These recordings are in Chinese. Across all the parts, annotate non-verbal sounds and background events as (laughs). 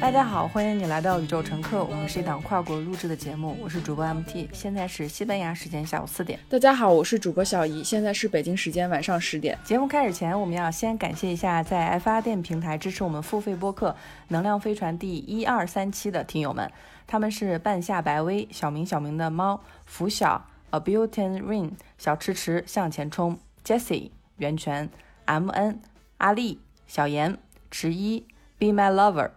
大家好，欢迎你来到宇宙乘客，我们是一档跨国录制的节目，我是主播 MT，现在是西班牙时间下午四点。大家好，我是主播小姨，现在是北京时间晚上十点。节目开始前，我们要先感谢一下在 F 发电平台支持我们付费播客《能量飞船》第一二三期的听友们，他们是半夏白薇、小明小明的猫、拂晓、A Beauty Rain、小迟迟向前冲、Jessie、源泉、MN、阿丽、小严、迟一、Be My Lover。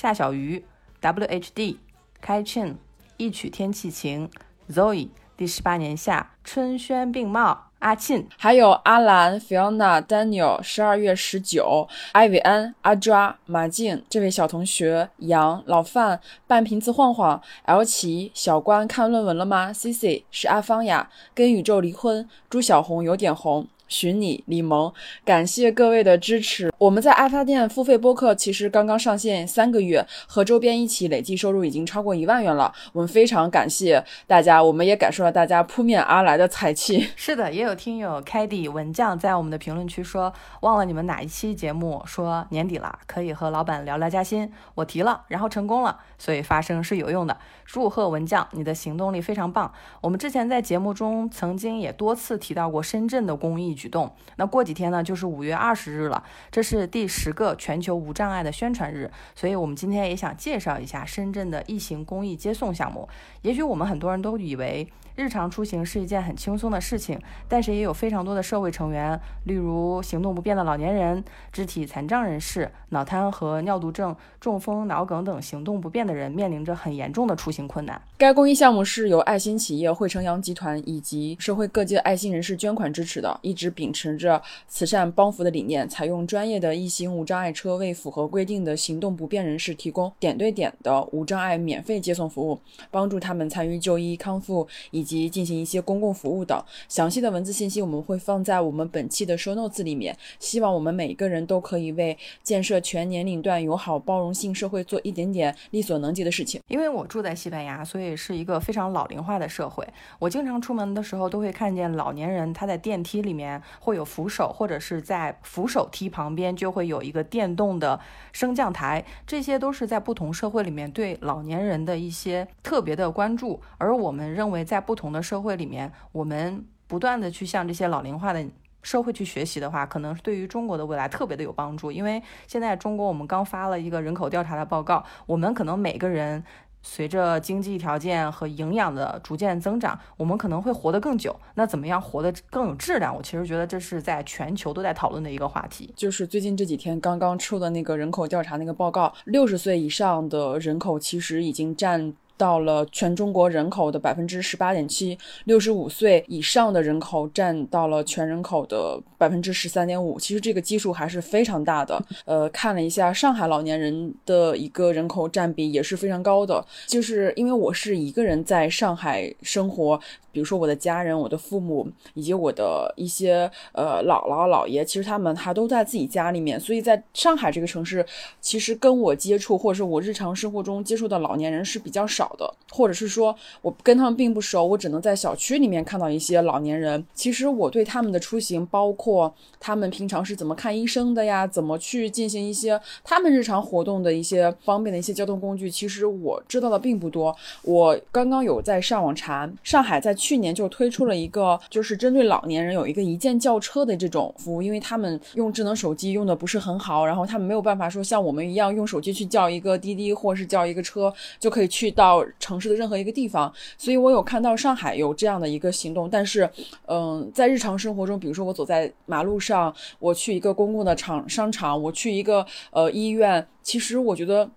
夏小鱼，WHD，开庆，一曲天气晴，Zoe，第十八年夏，春轩并茂，阿沁，还有阿兰、Fiona、Daniel，十二月十九，艾维安、阿抓、马静，这位小同学，杨、老范、半瓶子晃晃，L 奇、小关，看论文了吗？Cici 是阿芳呀，跟宇宙离婚，朱小红有点红。寻你，李萌，感谢各位的支持。我们在爱发电付费播客其实刚刚上线三个月，和周边一起累计收入已经超过一万元了。我们非常感谢大家，我们也感受了大家扑面而来的财气。是的，也有听友开底文将在我们的评论区说，忘了你们哪一期节目说年底了可以和老板聊聊加薪，我提了，然后成功了，所以发声是有用的。祝贺文将，你的行动力非常棒。我们之前在节目中曾经也多次提到过深圳的公益举动。那过几天呢，就是五月二十日了，这是第十个全球无障碍的宣传日，所以我们今天也想介绍一下深圳的异行公益接送项目。也许我们很多人都以为。日常出行是一件很轻松的事情，但是也有非常多的社会成员，例如行动不便的老年人、肢体残障人士、脑瘫和尿毒症、中风、脑梗等行动不便的人，面临着很严重的出行困难。该公益项目是由爱心企业汇成阳集团以及社会各界爱心人士捐款支持的，一直秉持着慈善帮扶的理念，采用专业的异行无障碍车，为符合规定的行动不便人士提供点对点的无障碍免费接送服务，帮助他们参与就医康复以。及进行一些公共服务等详细的文字信息，我们会放在我们本期的 show notes 里面。希望我们每一个人都可以为建设全年龄段友好包容性社会做一点点力所能及的事情。因为我住在西班牙，所以是一个非常老龄化的社会。我经常出门的时候都会看见老年人，他在电梯里面会有扶手，或者是在扶手梯旁边就会有一个电动的升降台。这些都是在不同社会里面对老年人的一些特别的关注。而我们认为在不同的社会里面，我们不断的去向这些老龄化的社会去学习的话，可能对于中国的未来特别的有帮助。因为现在中国我们刚发了一个人口调查的报告，我们可能每个人随着经济条件和营养的逐渐增长，我们可能会活得更久。那怎么样活得更有质量？我其实觉得这是在全球都在讨论的一个话题。就是最近这几天刚刚出的那个人口调查那个报告，六十岁以上的人口其实已经占。到了全中国人口的百分之十八点七，六十五岁以上的人口占到了全人口的百分之十三点五。其实这个基数还是非常大的。呃，看了一下上海老年人的一个人口占比也是非常高的。就是因为我是一个人在上海生活。比如说我的家人、我的父母以及我的一些呃姥姥姥爷，其实他们还都在自己家里面，所以在上海这个城市，其实跟我接触或者是我日常生活中接触的老年人是比较少的，或者是说我跟他们并不熟，我只能在小区里面看到一些老年人。其实我对他们的出行，包括他们平常是怎么看医生的呀，怎么去进行一些他们日常活动的一些方便的一些交通工具，其实我知道的并不多。我刚刚有在上网查，上海在。去年就推出了一个，就是针对老年人有一个一键叫车的这种服务，因为他们用智能手机用的不是很好，然后他们没有办法说像我们一样用手机去叫一个滴滴或是叫一个车就可以去到城市的任何一个地方，所以我有看到上海有这样的一个行动，但是，嗯，在日常生活中，比如说我走在马路上，我去一个公共的场商场，我去一个呃医院，其实我觉得。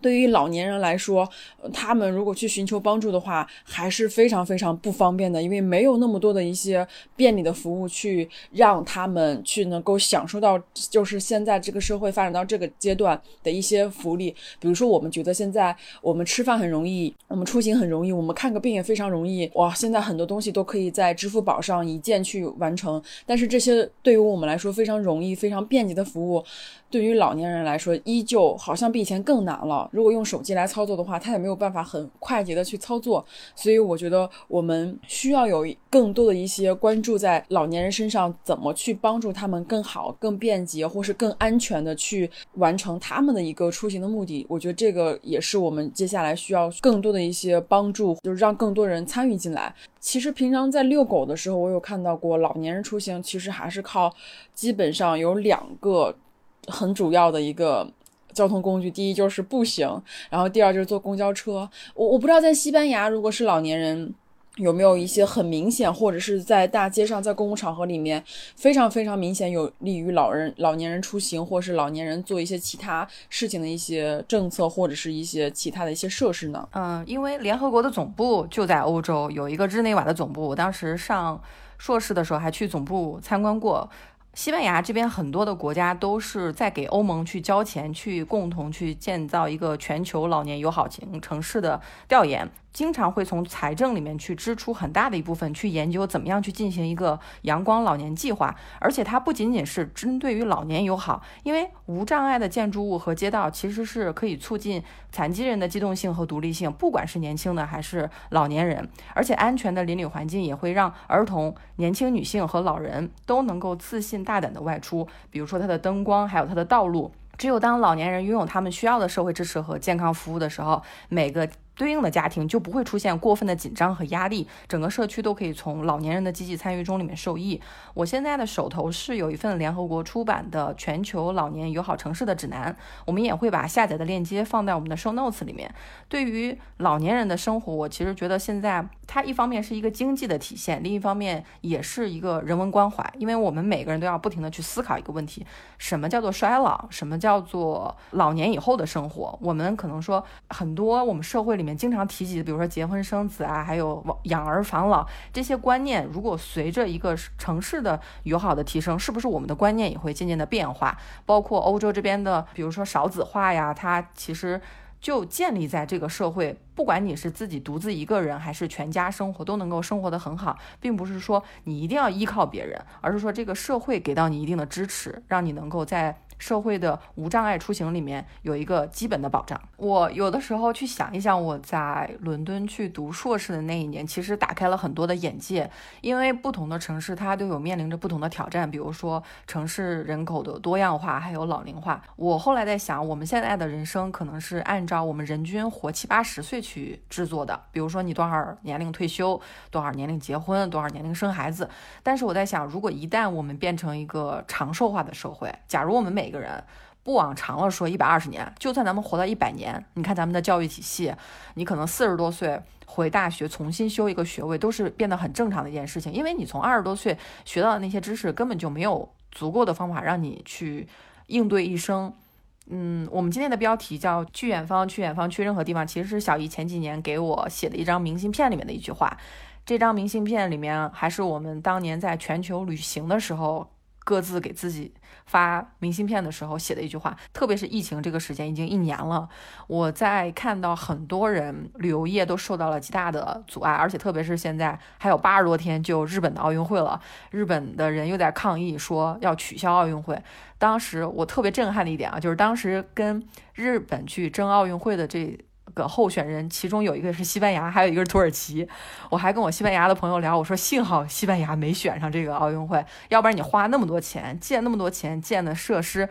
对于老年人来说，他们如果去寻求帮助的话，还是非常非常不方便的，因为没有那么多的一些便利的服务去让他们去能够享受到，就是现在这个社会发展到这个阶段的一些福利。比如说，我们觉得现在我们吃饭很容易，我们出行很容易，我们看个病也非常容易。哇，现在很多东西都可以在支付宝上一键去完成，但是这些对于我们来说非常容易、非常便捷的服务，对于老年人来说，依旧好像比以前更难了。如果用手机来操作的话，他也没有办法很快捷的去操作。所以我觉得我们需要有更多的一些关注在老年人身上，怎么去帮助他们更好、更便捷或是更安全的去完成他们的一个出行的目的。我觉得这个也是我们接下来需要更多的一些帮助，就是让更多人参与进来。其实平常在遛狗的时候，我有看到过老年人出行，其实还是靠基本上有两个很主要的一个交通工具，第一就是步行，然后第二就是坐公交车。我我不知道在西班牙，如果是老年人。有没有一些很明显，或者是在大街上、在公共场合里面非常非常明显有利于老人、老年人出行，或是老年人做一些其他事情的一些政策，或者是一些其他的一些设施呢？嗯，因为联合国的总部就在欧洲，有一个日内瓦的总部。我当时上硕士的时候还去总部参观过。西班牙这边很多的国家都是在给欧盟去交钱，去共同去建造一个全球老年友好城城市的调研。经常会从财政里面去支出很大的一部分，去研究怎么样去进行一个阳光老年计划。而且它不仅仅是针对于老年友好，因为无障碍的建筑物和街道其实是可以促进残疾人的机动性和独立性，不管是年轻的还是老年人。而且安全的邻里环境也会让儿童、年轻女性和老人都能够自信大胆的外出。比如说它的灯光，还有它的道路。只有当老年人拥有他们需要的社会支持和健康服务的时候，每个。对应的家庭就不会出现过分的紧张和压力，整个社区都可以从老年人的积极参与中里面受益。我现在的手头是有一份联合国出版的全球老年友好城市的指南，我们也会把下载的链接放在我们的 show notes 里面。对于老年人的生活，我其实觉得现在它一方面是一个经济的体现，另一方面也是一个人文关怀，因为我们每个人都要不停的去思考一个问题：什么叫做衰老？什么叫做老年以后的生活？我们可能说很多我们社会里。面经常提及，比如说结婚生子啊，还有养儿防老这些观念，如果随着一个城市的友好的提升，是不是我们的观念也会渐渐的变化？包括欧洲这边的，比如说少子化呀，它其实就建立在这个社会，不管你是自己独自一个人，还是全家生活，都能够生活的很好，并不是说你一定要依靠别人，而是说这个社会给到你一定的支持，让你能够在。社会的无障碍出行里面有一个基本的保障。我有的时候去想一想，我在伦敦去读硕士的那一年，其实打开了很多的眼界。因为不同的城市它都有面临着不同的挑战，比如说城市人口的多样化，还有老龄化。我后来在想，我们现在的人生可能是按照我们人均活七八十岁去制作的，比如说你多少年龄退休，多少年龄结婚，多少年龄生孩子。但是我在想，如果一旦我们变成一个长寿化的社会，假如我们每个人不往长了说，一百二十年，就算咱们活到一百年，你看咱们的教育体系，你可能四十多岁回大学重新修一个学位，都是变得很正常的一件事情。因为你从二十多岁学到的那些知识，根本就没有足够的方法让你去应对一生。嗯，我们今天的标题叫“去远方，去远方，去任何地方”，其实是小姨前几年给我写的一张明信片里面的一句话。这张明信片里面还是我们当年在全球旅行的时候。各自给自己发明信片的时候写的一句话，特别是疫情这个时间已经一年了，我在看到很多人旅游业都受到了极大的阻碍，而且特别是现在还有八十多天就日本的奥运会了，日本的人又在抗议说要取消奥运会。当时我特别震撼的一点啊，就是当时跟日本去争奥运会的这。个候选人，其中有一个是西班牙，还有一个是土耳其。我还跟我西班牙的朋友聊，我说幸好西班牙没选上这个奥运会，要不然你花那么多钱建那么多钱建的设施，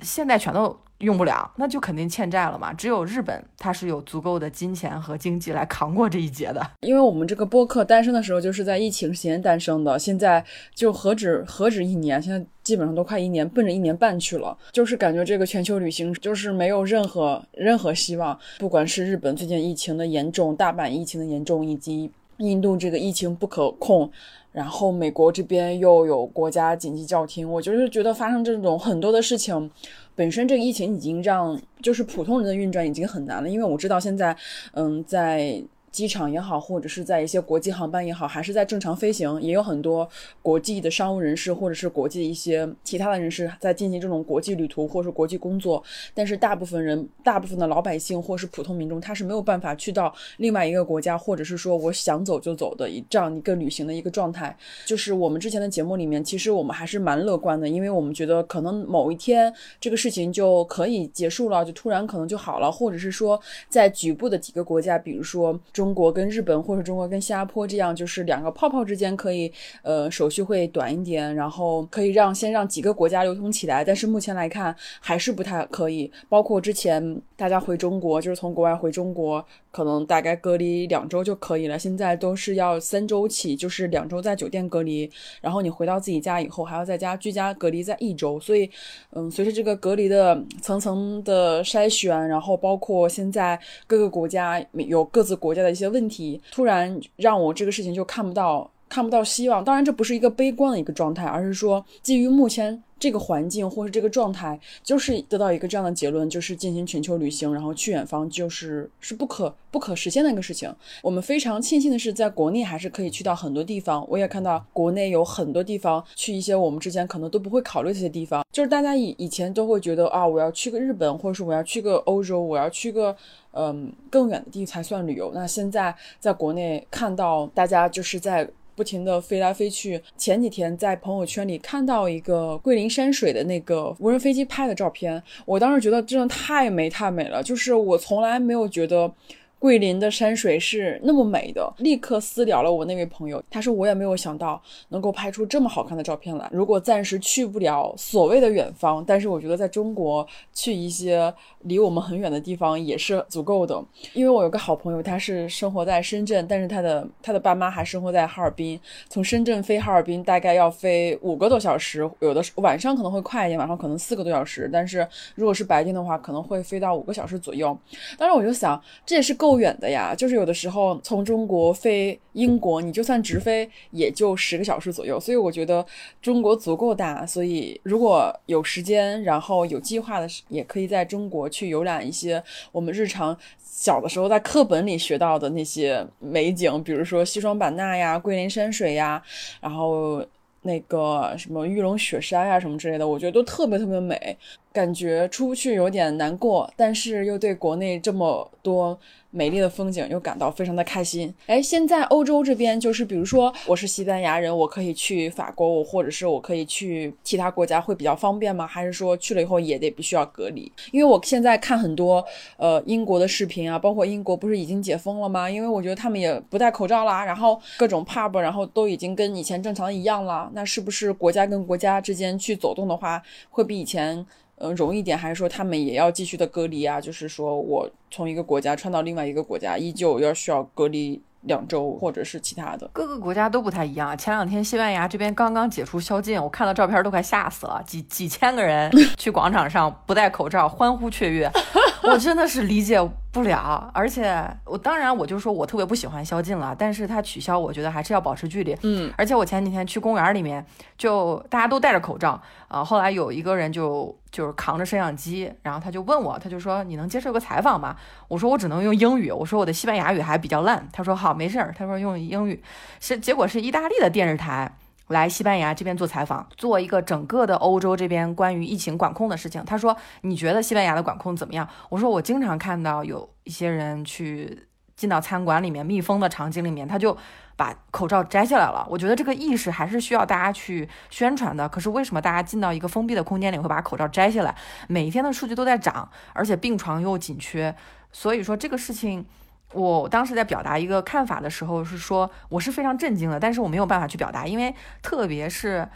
现在全都。用不了，那就肯定欠债了嘛。只有日本，它是有足够的金钱和经济来扛过这一劫的。因为我们这个播客诞生的时候，就是在疫情期间诞生的，现在就何止何止一年，现在基本上都快一年，奔着一年半去了。就是感觉这个全球旅行就是没有任何任何希望。不管是日本最近疫情的严重，大阪疫情的严重，以及印度这个疫情不可控，然后美国这边又有国家紧急叫停，我就是觉得发生这种很多的事情。本身这个疫情已经让就是普通人的运转已经很难了，因为我知道现在，嗯，在机场也好，或者是在一些国际航班也好，还是在正常飞行，也有很多国际的商务人士或者是国际一些其他的人士在进行这种国际旅途或者是国际工作。但是大部分人，大部分的老百姓或是普通民众，他是没有办法去到另外一个国家，或者是说我想走就走的一这样一个旅行的一个状态。就是我们之前的节目里面，其实我们还是蛮乐观的，因为我们觉得可能某一天这个事情就可以结束了，就突然可能就好了，或者是说在局部的几个国家，比如说中国跟日本，或者中国跟新加坡这样，就是两个泡泡之间可以呃手续会短一点，然后可以让先让几个国家流通起来。但是目前来看还是不太可以。包括之前大家回中国，就是从国外回中国，可能大概隔离两周就可以了。现在都是要三周起，就是两周在酒店隔离，然后你回到自己家以后还要在家居家隔离在一周。所以，嗯，随着这个隔离的层层的筛选，然后包括现在各个国家有各自国家的一些问题，突然让我这个事情就看不到看不到希望。当然，这不是一个悲观的一个状态，而是说基于目前。这个环境或是这个状态，就是得到一个这样的结论，就是进行全球旅行，然后去远方，就是是不可不可实现的一个事情。我们非常庆幸的是，在国内还是可以去到很多地方。我也看到国内有很多地方去一些我们之前可能都不会考虑这些地方。就是大家以以前都会觉得啊，我要去个日本，或者是我要去个欧洲，我要去个嗯更远的地才算旅游。那现在在国内看到大家就是在。不停的飞来飞去。前几天在朋友圈里看到一个桂林山水的那个无人飞机拍的照片，我当时觉得真的太美太美了，就是我从来没有觉得。桂林的山水是那么美的，立刻私聊了我那位朋友。他说我也没有想到能够拍出这么好看的照片来。如果暂时去不了所谓的远方，但是我觉得在中国去一些离我们很远的地方也是足够的。因为我有个好朋友，他是生活在深圳，但是他的他的爸妈还生活在哈尔滨。从深圳飞哈尔滨大概要飞五个多小时，有的晚上可能会快一点，晚上可能四个多小时。但是如果是白天的话，可能会飞到五个小时左右。当时我就想，这也是够。够远的呀，就是有的时候从中国飞英国，你就算直飞也就十个小时左右。所以我觉得中国足够大，所以如果有时间，然后有计划的，也可以在中国去游览一些我们日常小的时候在课本里学到的那些美景，比如说西双版纳呀、桂林山水呀，然后那个什么玉龙雪山呀什么之类的，我觉得都特别特别美。感觉出不去有点难过，但是又对国内这么多美丽的风景又感到非常的开心。哎，现在欧洲这边就是，比如说我是西班牙人，我可以去法国，我或者是我可以去其他国家会比较方便吗？还是说去了以后也得必须要隔离？因为我现在看很多呃英国的视频啊，包括英国不是已经解封了吗？因为我觉得他们也不戴口罩啦，然后各种 pub 然后都已经跟以前正常一样了。那是不是国家跟国家之间去走动的话，会比以前？嗯，容易点，还是说他们也要继续的隔离啊？就是说我从一个国家穿到另外一个国家，依旧要需要隔离两周，或者是其他的。各个国家都不太一样。前两天西班牙这边刚刚解除宵禁，我看到照片都快吓死了，几几千个人去广场上不戴口罩欢呼雀跃，(laughs) 我真的是理解。不了，而且我当然我就说我特别不喜欢宵禁了，但是他取消，我觉得还是要保持距离。嗯，而且我前几天去公园里面，就大家都戴着口罩啊，后来有一个人就就是扛着摄像机，然后他就问我，他就说你能接受个采访吗？我说我只能用英语，我说我的西班牙语还比较烂。他说好，没事儿，他说用英语，是结果是意大利的电视台。来西班牙这边做采访，做一个整个的欧洲这边关于疫情管控的事情。他说：“你觉得西班牙的管控怎么样？”我说：“我经常看到有一些人去进到餐馆里面密封的场景里面，他就把口罩摘下来了。我觉得这个意识还是需要大家去宣传的。可是为什么大家进到一个封闭的空间里会把口罩摘下来？每一天的数据都在涨，而且病床又紧缺，所以说这个事情。”我当时在表达一个看法的时候是说，我是非常震惊的，但是我没有办法去表达，因为特别是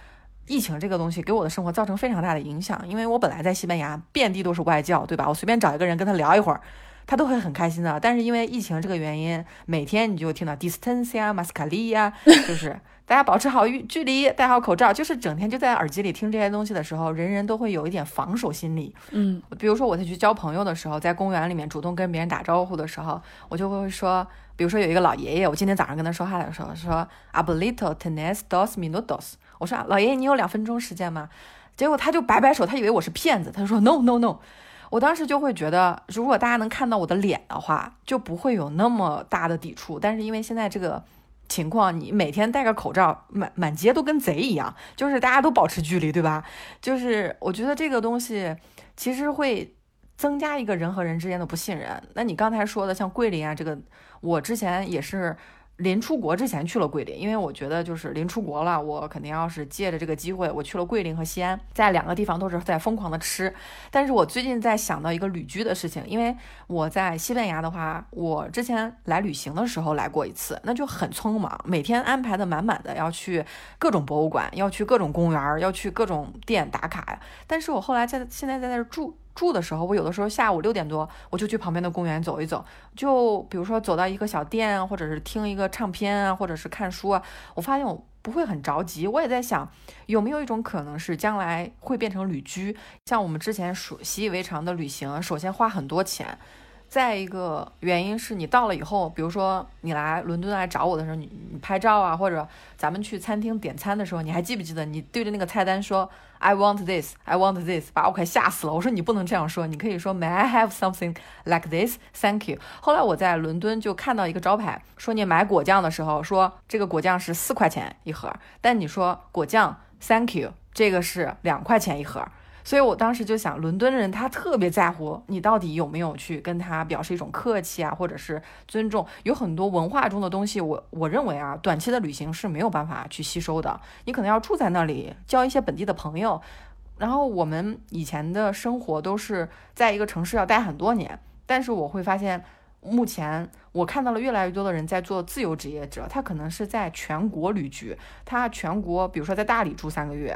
疫情这个东西给我的生活造成非常大的影响。因为我本来在西班牙，遍地都是外教，对吧？我随便找一个人跟他聊一会儿，他都会很开心的。但是因为疫情这个原因，每天你就听到 distance 呀，mascali 呀，(laughs) 就是。大家保持好距距离，戴好口罩，就是整天就在耳机里听这些东西的时候，人人都会有一点防守心理。嗯，比如说我在去交朋友的时候，在公园里面主动跟别人打招呼的时候，我就会说，比如说有一个老爷爷，我今天早上跟他说话的时候说，abuelito tienes dos minutos，我说老爷爷你有两分钟时间吗？结果他就摆摆手，他以为我是骗子，他说 no no no。我当时就会觉得，如果大家能看到我的脸的话，就不会有那么大的抵触。但是因为现在这个情况，你每天戴个口罩，满满街都跟贼一样，就是大家都保持距离，对吧？就是我觉得这个东西其实会增加一个人和人之间的不信任。那你刚才说的像桂林啊，这个我之前也是。临出国之前去了桂林，因为我觉得就是临出国了，我肯定要是借着这个机会，我去了桂林和西安，在两个地方都是在疯狂的吃。但是我最近在想到一个旅居的事情，因为我在西班牙的话，我之前来旅行的时候来过一次，那就很匆忙，每天安排的满满的，要去各种博物馆，要去各种公园，要去各种店打卡呀。但是我后来在现在在那儿住。住的时候，我有的时候下午六点多，我就去旁边的公园走一走，就比如说走到一个小店，或者是听一个唱片啊，或者是看书啊，我发现我不会很着急。我也在想，有没有一种可能是将来会变成旅居，像我们之前熟习以为常的旅行，首先花很多钱。再一个原因是你到了以后，比如说你来伦敦来找我的时候，你你拍照啊，或者咱们去餐厅点餐的时候，你还记不记得你对着那个菜单说 I want this, I want this，把我快吓死了。我说你不能这样说，你可以说 May I have something like this? Thank you。后来我在伦敦就看到一个招牌，说你买果酱的时候说这个果酱是四块钱一盒，但你说果酱 Thank you，这个是两块钱一盒。所以我当时就想，伦敦人他特别在乎你到底有没有去跟他表示一种客气啊，或者是尊重。有很多文化中的东西，我我认为啊，短期的旅行是没有办法去吸收的。你可能要住在那里，交一些本地的朋友。然后我们以前的生活都是在一个城市要待很多年，但是我会发现，目前我看到了越来越多的人在做自由职业者，他可能是在全国旅居，他全国比如说在大理住三个月。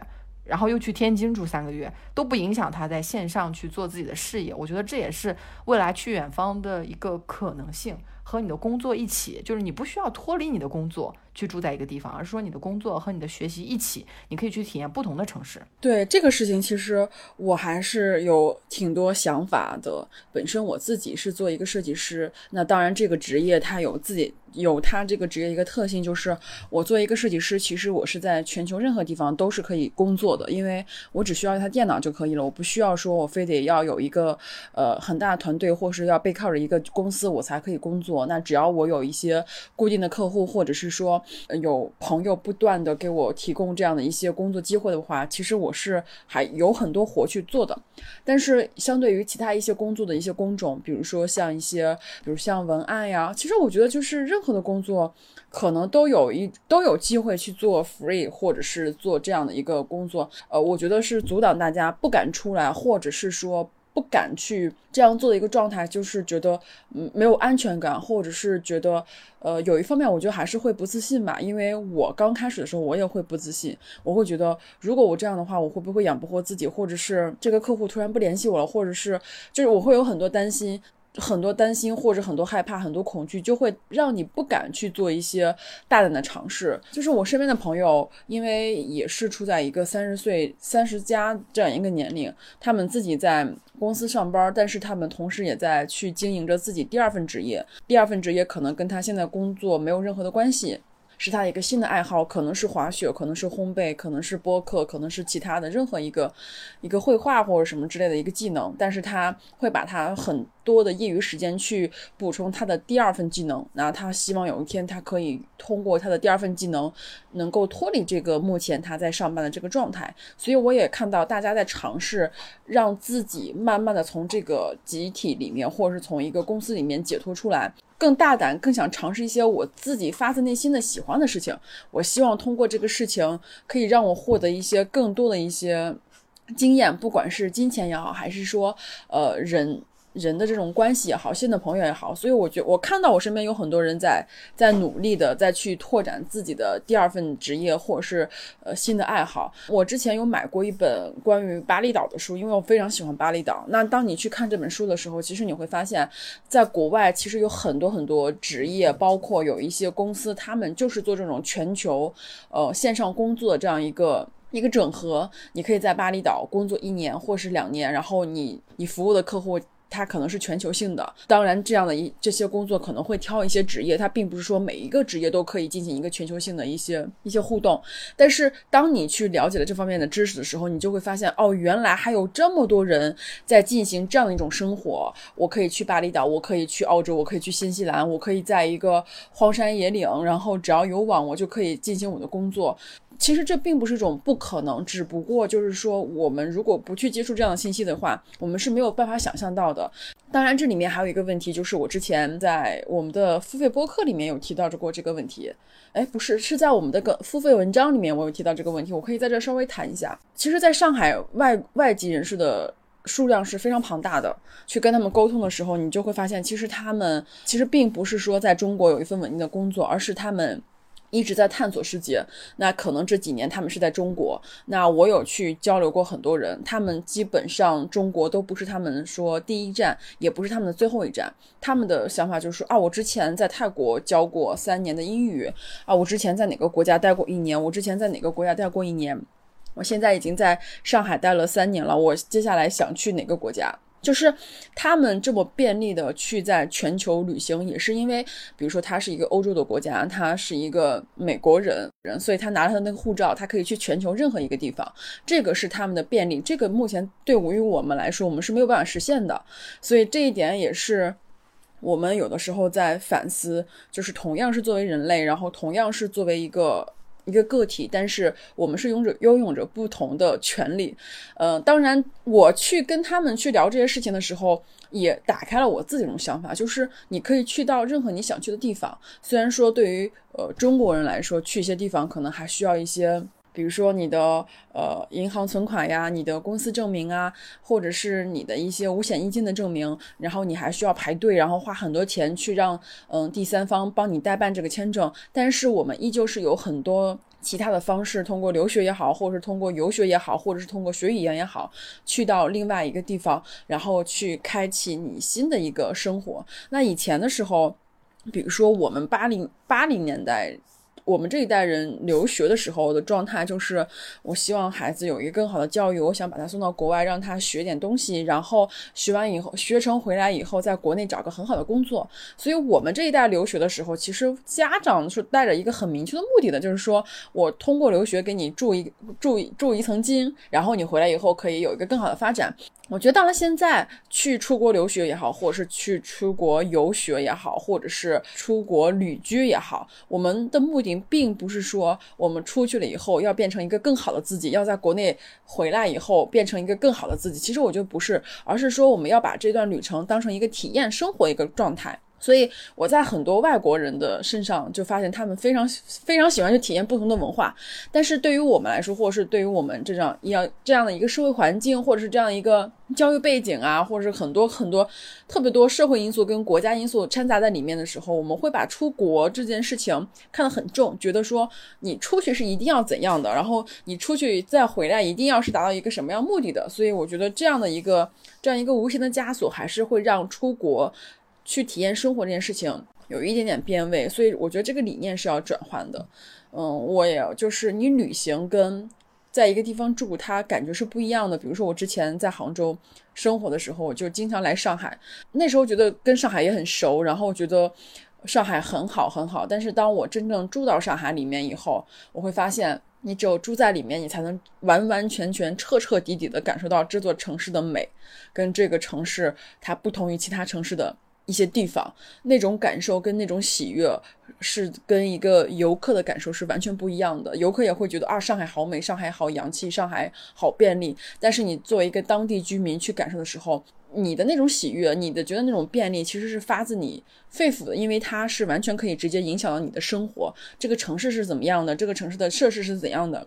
然后又去天津住三个月，都不影响他在线上去做自己的事业。我觉得这也是未来去远方的一个可能性。和你的工作一起，就是你不需要脱离你的工作去住在一个地方，而是说你的工作和你的学习一起，你可以去体验不同的城市。对这个事情，其实我还是有挺多想法的。本身我自己是做一个设计师，那当然这个职业它有自己有它这个职业一个特性，就是我作为一个设计师，其实我是在全球任何地方都是可以工作的，因为我只需要一台电脑就可以了，我不需要说我非得要有一个呃很大的团队，或是要背靠着一个公司我才可以工作。那只要我有一些固定的客户，或者是说有朋友不断的给我提供这样的一些工作机会的话，其实我是还有很多活去做的。但是相对于其他一些工作的一些工种，比如说像一些，比如像文案呀，其实我觉得就是任何的工作可能都有一都有机会去做 free，或者是做这样的一个工作。呃，我觉得是阻挡大家不敢出来，或者是说。不敢去这样做的一个状态，就是觉得嗯没有安全感，或者是觉得呃有一方面，我觉得还是会不自信吧。因为我刚开始的时候，我也会不自信，我会觉得如果我这样的话，我会不会养不活自己，或者是这个客户突然不联系我了，或者是就是我会有很多担心。很多担心或者很多害怕、很多恐惧，就会让你不敢去做一些大胆的尝试。就是我身边的朋友，因为也是处在一个三十岁、三十加这样一个年龄，他们自己在公司上班，但是他们同时也在去经营着自己第二份职业。第二份职业可能跟他现在工作没有任何的关系。是他一个新的爱好，可能是滑雪，可能是烘焙，可能是播客，可能是其他的任何一个一个绘画或者什么之类的一个技能。但是他会把他很多的业余时间去补充他的第二份技能。那他希望有一天他可以通过他的第二份技能，能够脱离这个目前他在上班的这个状态。所以我也看到大家在尝试让自己慢慢的从这个集体里面，或者是从一个公司里面解脱出来。更大胆，更想尝试一些我自己发自内心的喜欢的事情。我希望通过这个事情，可以让我获得一些更多的一些经验，不管是金钱也好，还是说，呃，人。人的这种关系也好，新的朋友也好，所以我觉得我看到我身边有很多人在在努力的在去拓展自己的第二份职业或者是呃新的爱好。我之前有买过一本关于巴厘岛的书，因为我非常喜欢巴厘岛。那当你去看这本书的时候，其实你会发现，在国外其实有很多很多职业，包括有一些公司，他们就是做这种全球呃线上工作的这样一个。一个整合，你可以在巴厘岛工作一年或是两年，然后你你服务的客户它可能是全球性的。当然，这样的一这些工作可能会挑一些职业，它并不是说每一个职业都可以进行一个全球性的一些一些互动。但是，当你去了解了这方面的知识的时候，你就会发现，哦，原来还有这么多人在进行这样一种生活。我可以去巴厘岛，我可以去澳洲，我可以去新西兰，我可以在一个荒山野岭，然后只要有网，我就可以进行我的工作。其实这并不是一种不可能，只不过就是说，我们如果不去接触这样的信息的话，我们是没有办法想象到的。当然，这里面还有一个问题，就是我之前在我们的付费播客里面有提到过这个问题。哎，不是，是在我们的个付费文章里面，我有提到这个问题。我可以在这稍微谈一下。其实，在上海外外籍人士的数量是非常庞大的。去跟他们沟通的时候，你就会发现，其实他们其实并不是说在中国有一份稳定的工作，而是他们。一直在探索世界，那可能这几年他们是在中国。那我有去交流过很多人，他们基本上中国都不是他们说第一站，也不是他们的最后一站。他们的想法就是说啊，我之前在泰国教过三年的英语啊，我之前在哪个国家待过一年，我之前在哪个国家待过一年，我现在已经在上海待了三年了，我接下来想去哪个国家。就是他们这么便利的去在全球旅行，也是因为，比如说他是一个欧洲的国家，他是一个美国人人，所以他拿了他那个护照，他可以去全球任何一个地方，这个是他们的便利。这个目前对于我们来说，我们是没有办法实现的，所以这一点也是我们有的时候在反思，就是同样是作为人类，然后同样是作为一个。一个个体，但是我们是拥着拥有着不同的权利。呃，当然，我去跟他们去聊这些事情的时候，也打开了我自己这种想法，就是你可以去到任何你想去的地方。虽然说对于呃中国人来说，去一些地方可能还需要一些，比如说你的呃银行存款呀、你的公司证明啊，或者是你的一些五险一金的证明，然后你还需要排队，然后花很多钱去让嗯第三方帮你代办这个签证。但是我们依旧是有很多。其他的方式，通过留学也好，或者是通过游学也好，或者是通过学语言也好，去到另外一个地方，然后去开启你新的一个生活。那以前的时候，比如说我们八零八零年代。我们这一代人留学的时候的状态就是，我希望孩子有一个更好的教育，我想把他送到国外，让他学点东西，然后学完以后，学成回来以后，在国内找个很好的工作。所以，我们这一代留学的时候，其实家长是带着一个很明确的目的的，就是说我通过留学给你注一注注一层金，然后你回来以后可以有一个更好的发展。我觉得到了现在，去出国留学也好，或者是去出国游学也好，或者是出国旅居也好，我们的目的并不是说我们出去了以后要变成一个更好的自己，要在国内回来以后变成一个更好的自己。其实我觉得不是，而是说我们要把这段旅程当成一个体验生活一个状态。所以我在很多外国人的身上就发现，他们非常非常喜欢去体验不同的文化。但是对于我们来说，或者是对于我们这样一样这样的一个社会环境，或者是这样一个教育背景啊，或者是很多很多特别多社会因素跟国家因素掺杂在里面的时候，我们会把出国这件事情看得很重，觉得说你出去是一定要怎样的，然后你出去再回来一定要是达到一个什么样目的的。所以我觉得这样的一个这样一个无形的枷锁，还是会让出国。去体验生活这件事情有一点点变味，所以我觉得这个理念是要转换的。嗯，我也就是你旅行跟在一个地方住，它感觉是不一样的。比如说我之前在杭州生活的时候，我就经常来上海，那时候觉得跟上海也很熟，然后觉得上海很好很好。但是当我真正住到上海里面以后，我会发现，你只有住在里面，你才能完完全全、彻彻底底的感受到这座城市的美，跟这个城市它不同于其他城市的。一些地方那种感受跟那种喜悦，是跟一个游客的感受是完全不一样的。游客也会觉得啊，上海好美，上海好洋气，上海好便利。但是你作为一个当地居民去感受的时候，你的那种喜悦，你的觉得那种便利，其实是发自你肺腑的，因为它是完全可以直接影响到你的生活。这个城市是怎么样的？这个城市的设施是怎样的？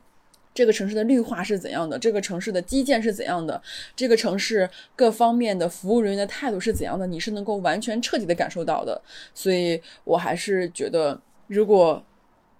这个城市的绿化是怎样的？这个城市的基建是怎样的？这个城市各方面的服务人员的态度是怎样的？你是能够完全彻底的感受到的。所以我还是觉得，如果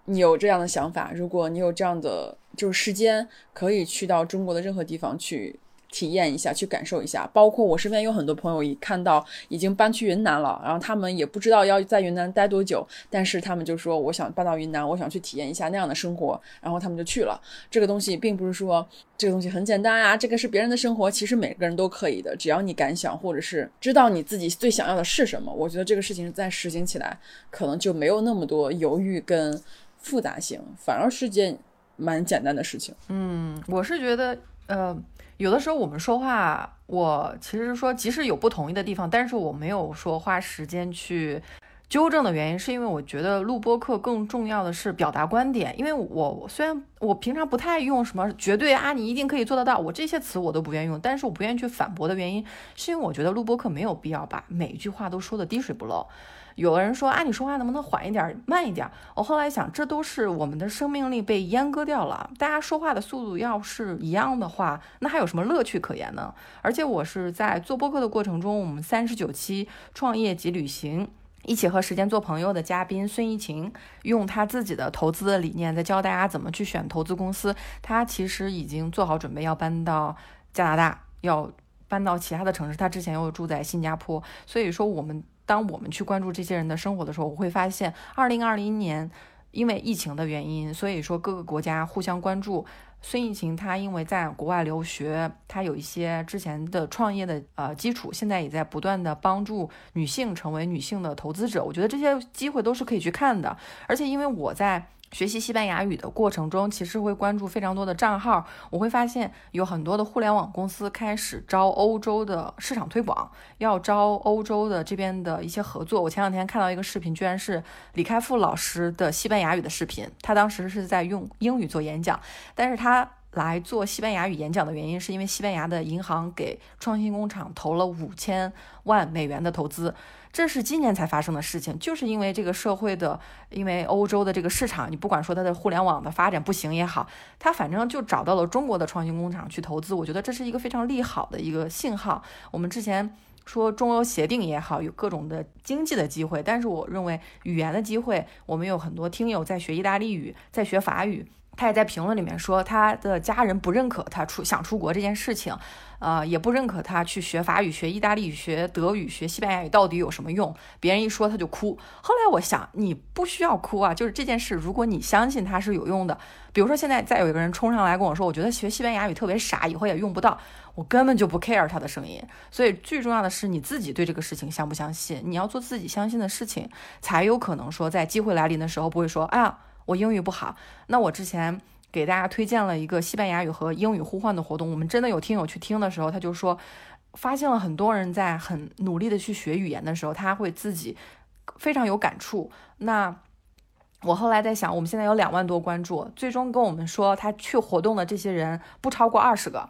你有这样的想法，如果你有这样的就是时间，可以去到中国的任何地方去体验一下，去感受一下。包括我身边有很多朋友，一看到已经搬去云南了，然后他们也不知道要在云南待多久，但是他们就说我想搬到云南，我想去体验一下那样的生活，然后他们就去了。这个东西并不是说这个东西很简单啊，这个是别人的生活，其实每个人都可以的，只要你敢想，或者是知道你自己最想要的是什么，我觉得这个事情在实行起来可能就没有那么多犹豫跟复杂性，反而是件蛮简单的事情。嗯，我是觉得，呃。有的时候我们说话，我其实说，即使有不同意的地方，但是我没有说花时间去纠正的原因，是因为我觉得录播课更重要的是表达观点。因为我虽然我平常不太用什么绝对啊，你一定可以做得到，我这些词我都不愿意用，但是我不愿意去反驳的原因，是因为我觉得录播课没有必要把每一句话都说的滴水不漏。有的人说啊，你说话能不能缓一点、慢一点？我后来想，这都是我们的生命力被阉割掉了。大家说话的速度要是一样的话，那还有什么乐趣可言呢？而且我是在做播客的过程中，我们三十九期创业及旅行，一起和时间做朋友的嘉宾孙怡晴，用他自己的投资的理念在教大家怎么去选投资公司。他其实已经做好准备要搬到加拿大，要搬到其他的城市。他之前又住在新加坡，所以说我们。当我们去关注这些人的生活的时候，我会发现，二零二零年因为疫情的原因，所以说各个国家互相关注。孙艺晴她因为在国外留学，她有一些之前的创业的呃基础，现在也在不断的帮助女性成为女性的投资者。我觉得这些机会都是可以去看的，而且因为我在。学习西班牙语的过程中，其实会关注非常多的账号。我会发现有很多的互联网公司开始招欧洲的市场推广，要招欧洲的这边的一些合作。我前两天看到一个视频，居然是李开复老师的西班牙语的视频。他当时是在用英语做演讲，但是他来做西班牙语演讲的原因，是因为西班牙的银行给创新工厂投了五千万美元的投资。这是今年才发生的事情，就是因为这个社会的，因为欧洲的这个市场，你不管说它的互联网的发展不行也好，它反正就找到了中国的创新工厂去投资。我觉得这是一个非常利好的一个信号。我们之前说中欧协定也好，有各种的经济的机会，但是我认为语言的机会，我们有很多听友在学意大利语，在学法语。他也在评论里面说，他的家人不认可他出想出国这件事情，呃，也不认可他去学法语、学意大利语、学德语、学西班牙语到底有什么用？别人一说他就哭。后来我想，你不需要哭啊，就是这件事，如果你相信它是有用的，比如说现在再有一个人冲上来跟我说，我觉得学西班牙语特别傻，以后也用不到，我根本就不 care 他的声音。所以最重要的是你自己对这个事情相不相信，你要做自己相信的事情，才有可能说在机会来临的时候不会说，哎呀。我英语不好，那我之前给大家推荐了一个西班牙语和英语互换的活动，我们真的有听友去听的时候，他就说，发现了很多人在很努力的去学语言的时候，他会自己非常有感触。那我后来在想，我们现在有两万多关注，最终跟我们说他去活动的这些人不超过二十个，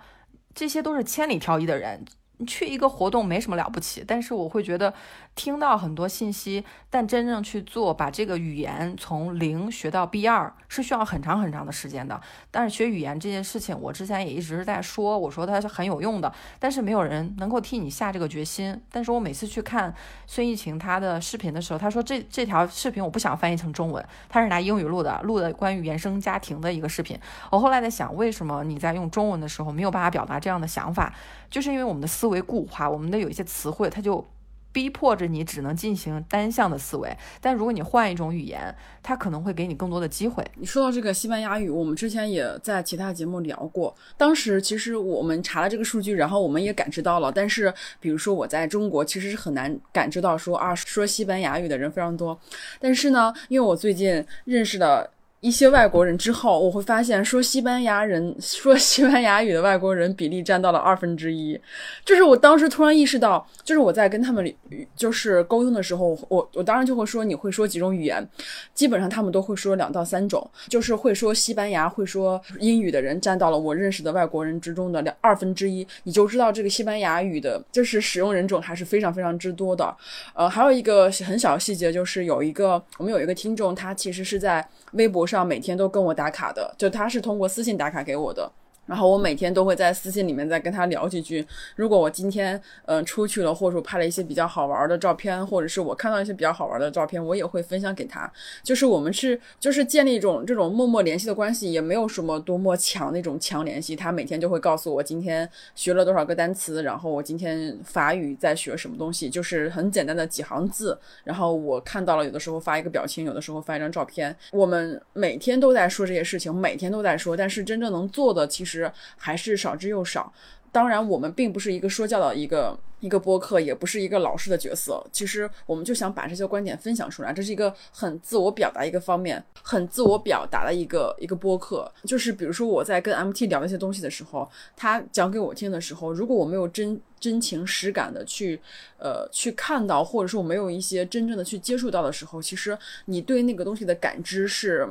这些都是千里挑一的人。去一个活动没什么了不起，但是我会觉得听到很多信息，但真正去做，把这个语言从零学到 B 二是需要很长很长的时间的。但是学语言这件事情，我之前也一直是在说，我说它是很有用的，但是没有人能够替你下这个决心。但是我每次去看孙艺晴她的视频的时候，她说这这条视频我不想翻译成中文，她是拿英语录的，录的关于原生家庭的一个视频。我后来在想，为什么你在用中文的时候没有办法表达这样的想法？就是因为我们的思维固化，我们的有一些词汇，它就逼迫着你只能进行单向的思维。但如果你换一种语言，它可能会给你更多的机会。你说到这个西班牙语，我们之前也在其他节目聊过。当时其实我们查了这个数据，然后我们也感知到了。但是，比如说我在中国，其实是很难感知到说啊，说西班牙语的人非常多。但是呢，因为我最近认识的。一些外国人之后，我会发现说西班牙人 (laughs) 说西班牙语的外国人比例占到了二分之一，就是我当时突然意识到，就是我在跟他们就是沟通的时候，我我当然就会说你会说几种语言，基本上他们都会说两到三种，就是会说西班牙会说英语的人占到了我认识的外国人之中的两二分之一，你就知道这个西班牙语的就是使用人种还是非常非常之多的。呃，还有一个很小的细节就是有一个我们有一个听众，他其实是在微博上。每天都跟我打卡的，就他是通过私信打卡给我的。然后我每天都会在私信里面再跟他聊几句。如果我今天嗯出去了，或者说拍了一些比较好玩的照片，或者是我看到一些比较好玩的照片，我也会分享给他。就是我们是就是建立一种这种默默联系的关系，也没有什么多么强那种强联系。他每天就会告诉我今天学了多少个单词，然后我今天法语在学什么东西，就是很简单的几行字。然后我看到了，有的时候发一个表情，有的时候发一张照片。我们每天都在说这些事情，每天都在说，但是真正能做的其实。实还是少之又少。当然，我们并不是一个说教的一个一个播客，也不是一个老师的角色。其实，我们就想把这些观点分享出来，这是一个很自我表达一个方面，很自我表达的一个一个播客。就是比如说，我在跟 MT 聊一些东西的时候，他讲给我听的时候，如果我没有真真情实感的去呃去看到，或者说我没有一些真正的去接触到的时候，其实你对那个东西的感知是。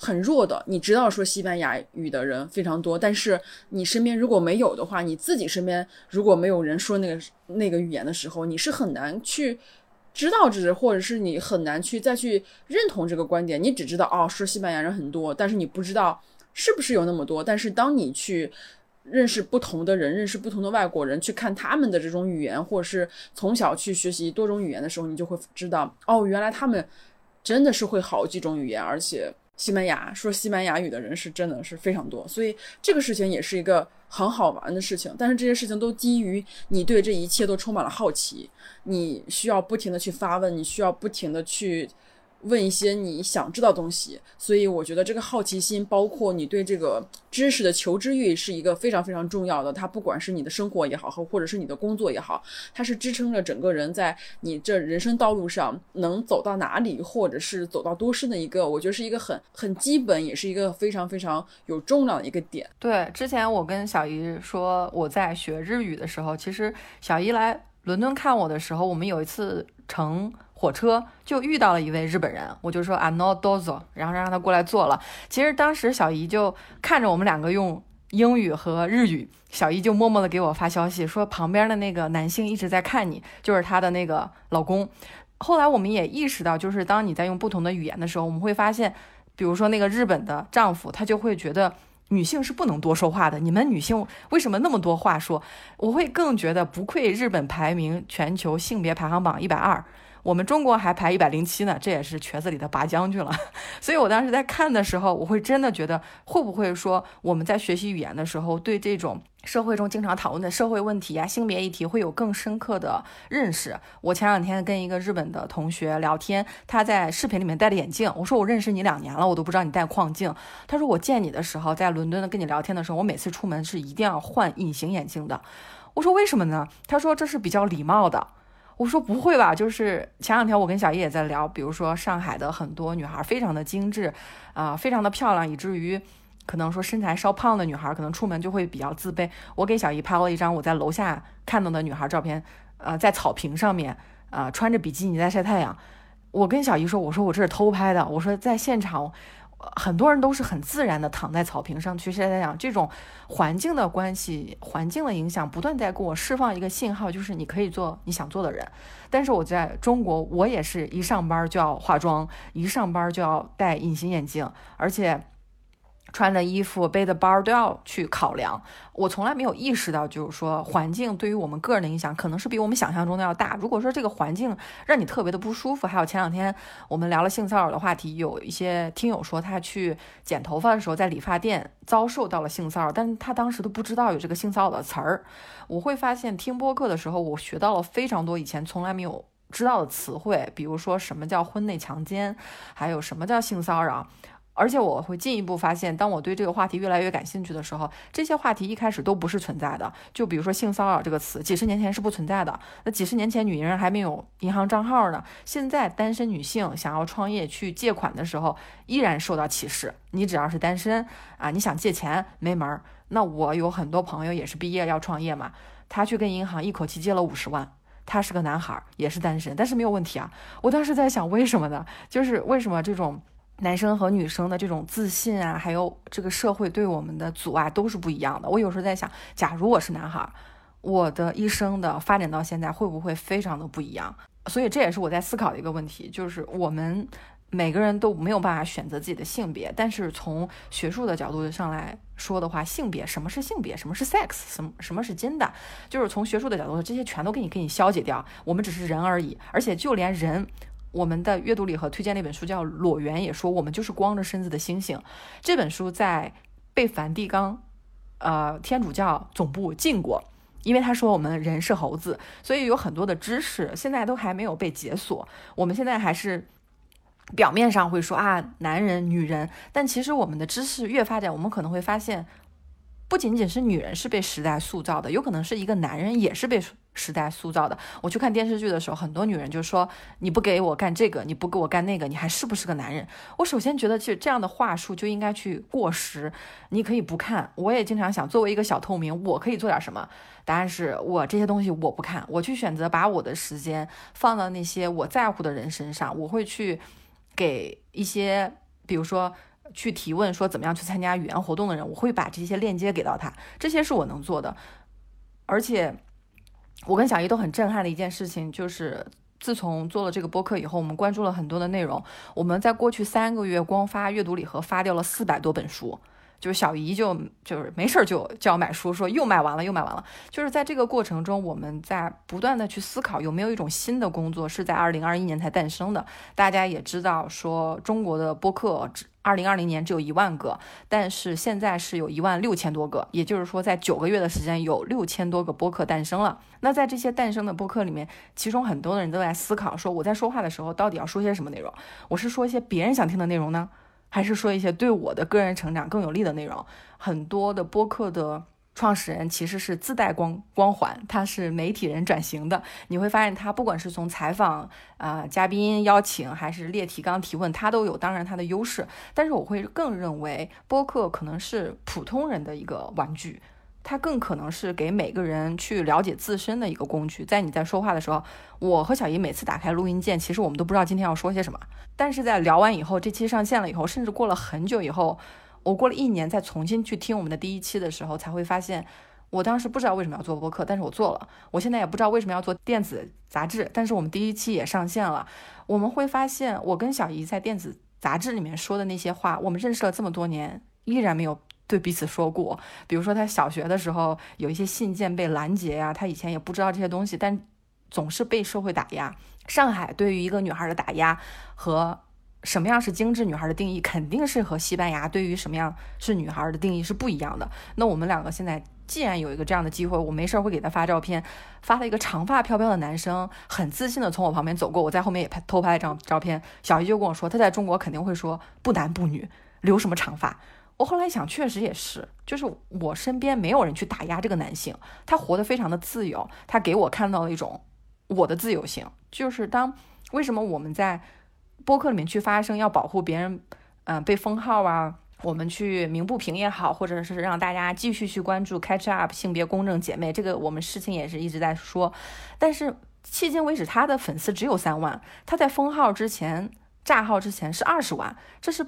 很弱的，你知道说西班牙语的人非常多，但是你身边如果没有的话，你自己身边如果没有人说那个那个语言的时候，你是很难去知道这，或者是你很难去再去认同这个观点。你只知道哦，说西班牙人很多，但是你不知道是不是有那么多。但是当你去认识不同的人，认识不同的外国人，去看他们的这种语言，或者是从小去学习多种语言的时候，你就会知道哦，原来他们真的是会好几种语言，而且。西班牙说西班牙语的人是真的是非常多，所以这个事情也是一个很好玩的事情。但是这些事情都基于你对这一切都充满了好奇，你需要不停的去发问，你需要不停的去。问一些你想知道东西，所以我觉得这个好奇心，包括你对这个知识的求知欲，是一个非常非常重要的。它不管是你的生活也好，和或者是你的工作也好，它是支撑着整个人在你这人生道路上能走到哪里，或者是走到多深的一个，我觉得是一个很很基本，也是一个非常非常有重量的一个点。对，之前我跟小姨说我在学日语的时候，其实小姨来伦敦看我的时候，我们有一次乘。火车就遇到了一位日本人，我就说 ano dozo，然后让他过来坐了。其实当时小姨就看着我们两个用英语和日语，小姨就默默的给我发消息说旁边的那个男性一直在看你，就是她的那个老公。后来我们也意识到，就是当你在用不同的语言的时候，我们会发现，比如说那个日本的丈夫，他就会觉得女性是不能多说话的。你们女性为什么那么多话说？我会更觉得不愧日本排名全球性别排行榜一百二。我们中国还排一百零七呢，这也是瘸子里的拔将军了。(laughs) 所以我当时在看的时候，我会真的觉得，会不会说我们在学习语言的时候，对这种社会中经常讨论的社会问题呀、性别议题，会有更深刻的认识？我前两天跟一个日本的同学聊天，他在视频里面戴着眼镜，我说我认识你两年了，我都不知道你戴框镜。他说我见你的时候，在伦敦的跟你聊天的时候，我每次出门是一定要换隐形眼镜的。我说为什么呢？他说这是比较礼貌的。我说不会吧，就是前两天我跟小叶也在聊，比如说上海的很多女孩非常的精致，啊，非常的漂亮，以至于可能说身材稍胖的女孩可能出门就会比较自卑。我给小姨拍了一张我在楼下看到的女孩照片，呃，在草坪上面，啊，穿着比基尼在晒太阳。我跟小姨说，我说我这是偷拍的，我说在现场。很多人都是很自然的躺在草坪上去晒太阳，这种环境的关系、环境的影响，不断在给我释放一个信号，就是你可以做你想做的人。但是我在中国，我也是一上班就要化妆，一上班就要戴隐形眼镜，而且。穿的衣服、背的包都要去考量。我从来没有意识到，就是说环境对于我们个人的影响，可能是比我们想象中的要大。如果说这个环境让你特别的不舒服，还有前两天我们聊了性骚扰的话题，有一些听友说他去剪头发的时候，在理发店遭受到了性骚扰，但是他当时都不知道有这个性骚扰的词儿。我会发现听播客的时候，我学到了非常多以前从来没有知道的词汇，比如说什么叫婚内强奸，还有什么叫性骚扰。而且我会进一步发现，当我对这个话题越来越感兴趣的时候，这些话题一开始都不是存在的。就比如说性骚扰这个词，几十年前是不存在的。那几十年前女人还没有银行账号呢。现在单身女性想要创业去借款的时候，依然受到歧视。你只要是单身啊，你想借钱没门儿。那我有很多朋友也是毕业要创业嘛，他去跟银行一口气借了五十万。他是个男孩儿，也是单身，但是没有问题啊。我当时在想，为什么呢？就是为什么这种。男生和女生的这种自信啊，还有这个社会对我们的阻碍都是不一样的。我有时候在想，假如我是男孩，我的一生的发展到现在会不会非常的不一样？所以这也是我在思考的一个问题，就是我们每个人都没有办法选择自己的性别，但是从学术的角度上来说的话，性别什么是性别，什么是 sex，什么什么是 gender，就是从学术的角度，这些全都给你给你消解掉。我们只是人而已，而且就连人，我们的阅读礼盒推荐那本书叫《裸猿》，也说我们就是光着身子的猩猩。这本书在被梵蒂冈，呃，天主教总部禁过。因为他说我们人是猴子，所以有很多的知识现在都还没有被解锁。我们现在还是表面上会说啊，男人、女人，但其实我们的知识越发展，我们可能会发现，不仅仅是女人是被时代塑造的，有可能是一个男人也是被。时代塑造的。我去看电视剧的时候，很多女人就说：“你不给我干这个，你不给我干那个，你还是不是个男人？”我首先觉得，其实这样的话术就应该去过时。你可以不看，我也经常想，作为一个小透明，我可以做点什么？答案是我这些东西我不看，我去选择把我的时间放到那些我在乎的人身上。我会去给一些，比如说去提问说怎么样去参加语言活动的人，我会把这些链接给到他。这些是我能做的，而且。我跟小姨都很震撼的一件事情，就是自从做了这个播客以后，我们关注了很多的内容。我们在过去三个月光发阅读礼盒发掉了四百多本书。就是小姨就就是没事儿就叫我买书，说又卖完了又卖完了。就是在这个过程中，我们在不断的去思考有没有一种新的工作是在二零二一年才诞生的。大家也知道说中国的播客二零二零年只有一万个，但是现在是有一万六千多个，也就是说在九个月的时间有六千多个播客诞生了。那在这些诞生的播客里面，其中很多的人都在思考说我在说话的时候到底要说些什么内容？我是说一些别人想听的内容呢？还是说一些对我的个人成长更有利的内容。很多的播客的创始人其实是自带光光环，他是媒体人转型的。你会发现他不管是从采访啊、嘉宾邀请，还是列提纲提问，他都有当然他的优势。但是我会更认为播客可能是普通人的一个玩具。它更可能是给每个人去了解自身的一个工具。在你在说话的时候，我和小姨每次打开录音键，其实我们都不知道今天要说些什么。但是在聊完以后，这期上线了以后，甚至过了很久以后，我过了一年再重新去听我们的第一期的时候，才会发现，我当时不知道为什么要做播客，但是我做了。我现在也不知道为什么要做电子杂志，但是我们第一期也上线了。我们会发现，我跟小姨在电子杂志里面说的那些话，我们认识了这么多年，依然没有。对彼此说过，比如说他小学的时候有一些信件被拦截呀，他以前也不知道这些东西，但总是被社会打压。上海对于一个女孩的打压和什么样是精致女孩的定义，肯定是和西班牙对于什么样是女孩的定义是不一样的。那我们两个现在既然有一个这样的机会，我没事儿会给他发照片，发了一个长发飘飘的男生，很自信的从我旁边走过，我在后面也拍偷拍一张照片。小姨就跟我说，他在中国肯定会说不男不女，留什么长发。我后来想，确实也是，就是我身边没有人去打压这个男性，他活得非常的自由，他给我看到了一种我的自由性。就是当为什么我们在播客里面去发声，要保护别人，嗯，被封号啊，我们去鸣不平也好，或者是让大家继续去关注 Catch Up 性别公正姐妹，这个我们事情也是一直在说。但是迄今为止，他的粉丝只有三万，他在封号之前、炸号之前是二十万，这是。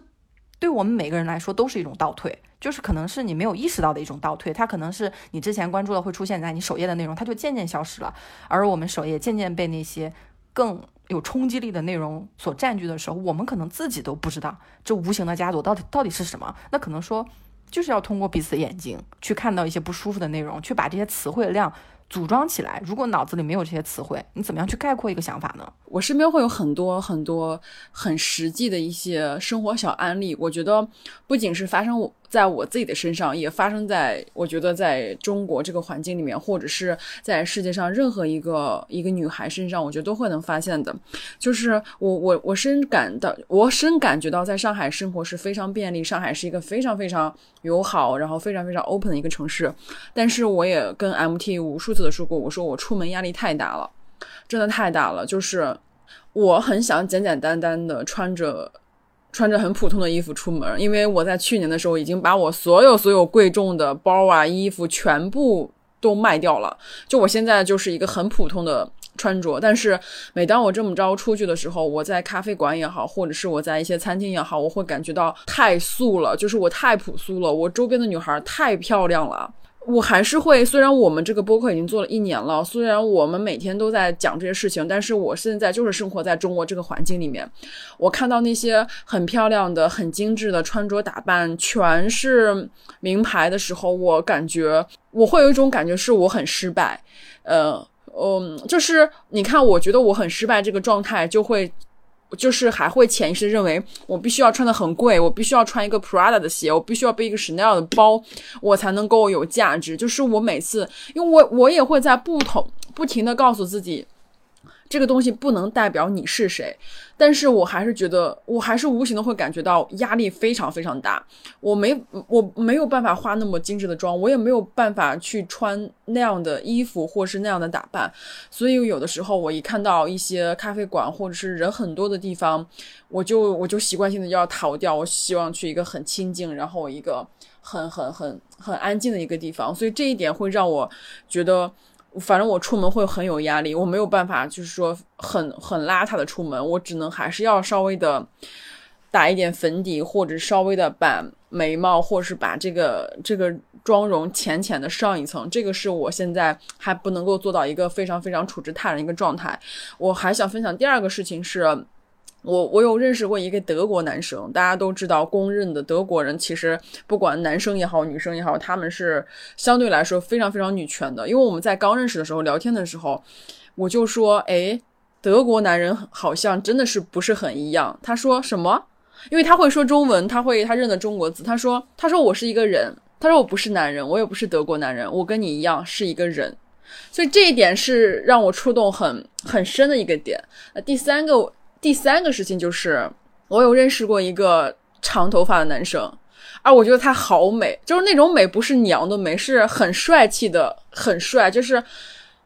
对我们每个人来说都是一种倒退，就是可能是你没有意识到的一种倒退，它可能是你之前关注的会出现在你首页的内容，它就渐渐消失了，而我们首页渐渐被那些更有冲击力的内容所占据的时候，我们可能自己都不知道这无形的枷锁到底到底是什么。那可能说就是要通过彼此的眼睛去看到一些不舒服的内容，去把这些词汇量。组装起来，如果脑子里没有这些词汇，你怎么样去概括一个想法呢？我身边会有很多很多很实际的一些生活小案例，我觉得不仅是发生在我自己的身上，也发生在我觉得在中国这个环境里面，或者是在世界上任何一个一个女孩身上，我觉得都会能发现的。就是我我我深感到，我深感觉到，在上海生活是非常便利，上海是一个非常非常友好，然后非常非常 open 的一个城市。但是我也跟 MT 无数次。的说过，我说我出门压力太大了，真的太大了。就是我很想简简单单的穿着穿着很普通的衣服出门，因为我在去年的时候已经把我所有所有贵重的包啊、衣服全部都卖掉了。就我现在就是一个很普通的穿着，但是每当我这么着出去的时候，我在咖啡馆也好，或者是我在一些餐厅也好，我会感觉到太素了，就是我太朴素了。我周边的女孩太漂亮了。我还是会，虽然我们这个播客已经做了一年了，虽然我们每天都在讲这些事情，但是我现在就是生活在中国这个环境里面。我看到那些很漂亮的、很精致的穿着打扮，全是名牌的时候，我感觉我会有一种感觉，是我很失败。呃，嗯，就是你看，我觉得我很失败这个状态就会。就是还会潜意识认为我必须要穿的很贵，我必须要穿一个 Prada 的鞋，我必须要背一个 Chanel 的包，我才能够有价值。就是我每次，因为我我也会在不同不停的告诉自己。这个东西不能代表你是谁，但是我还是觉得，我还是无形的会感觉到压力非常非常大。我没我没有办法化那么精致的妆，我也没有办法去穿那样的衣服或是那样的打扮。所以有的时候，我一看到一些咖啡馆或者是人很多的地方，我就我就习惯性的要逃掉。我希望去一个很清静，然后一个很很很很安静的一个地方。所以这一点会让我觉得。反正我出门会很有压力，我没有办法，就是说很很邋遢的出门，我只能还是要稍微的打一点粉底，或者稍微的把眉毛，或是把这个这个妆容浅浅的上一层。这个是我现在还不能够做到一个非常非常处之泰然一个状态。我还想分享第二个事情是。我我有认识过一个德国男生，大家都知道，公认的德国人其实不管男生也好，女生也好，他们是相对来说非常非常女权的。因为我们在刚认识的时候聊天的时候，我就说，哎，德国男人好像真的是不是很一样。他说什么？因为他会说中文，他会他认得中国字。他说，他说我是一个人，他说我不是男人，我也不是德国男人，我跟你一样是一个人。所以这一点是让我触动很很深的一个点。那第三个。第三个事情就是，我有认识过一个长头发的男生，而我觉得他好美，就是那种美不是娘的美，是很帅气的，很帅。就是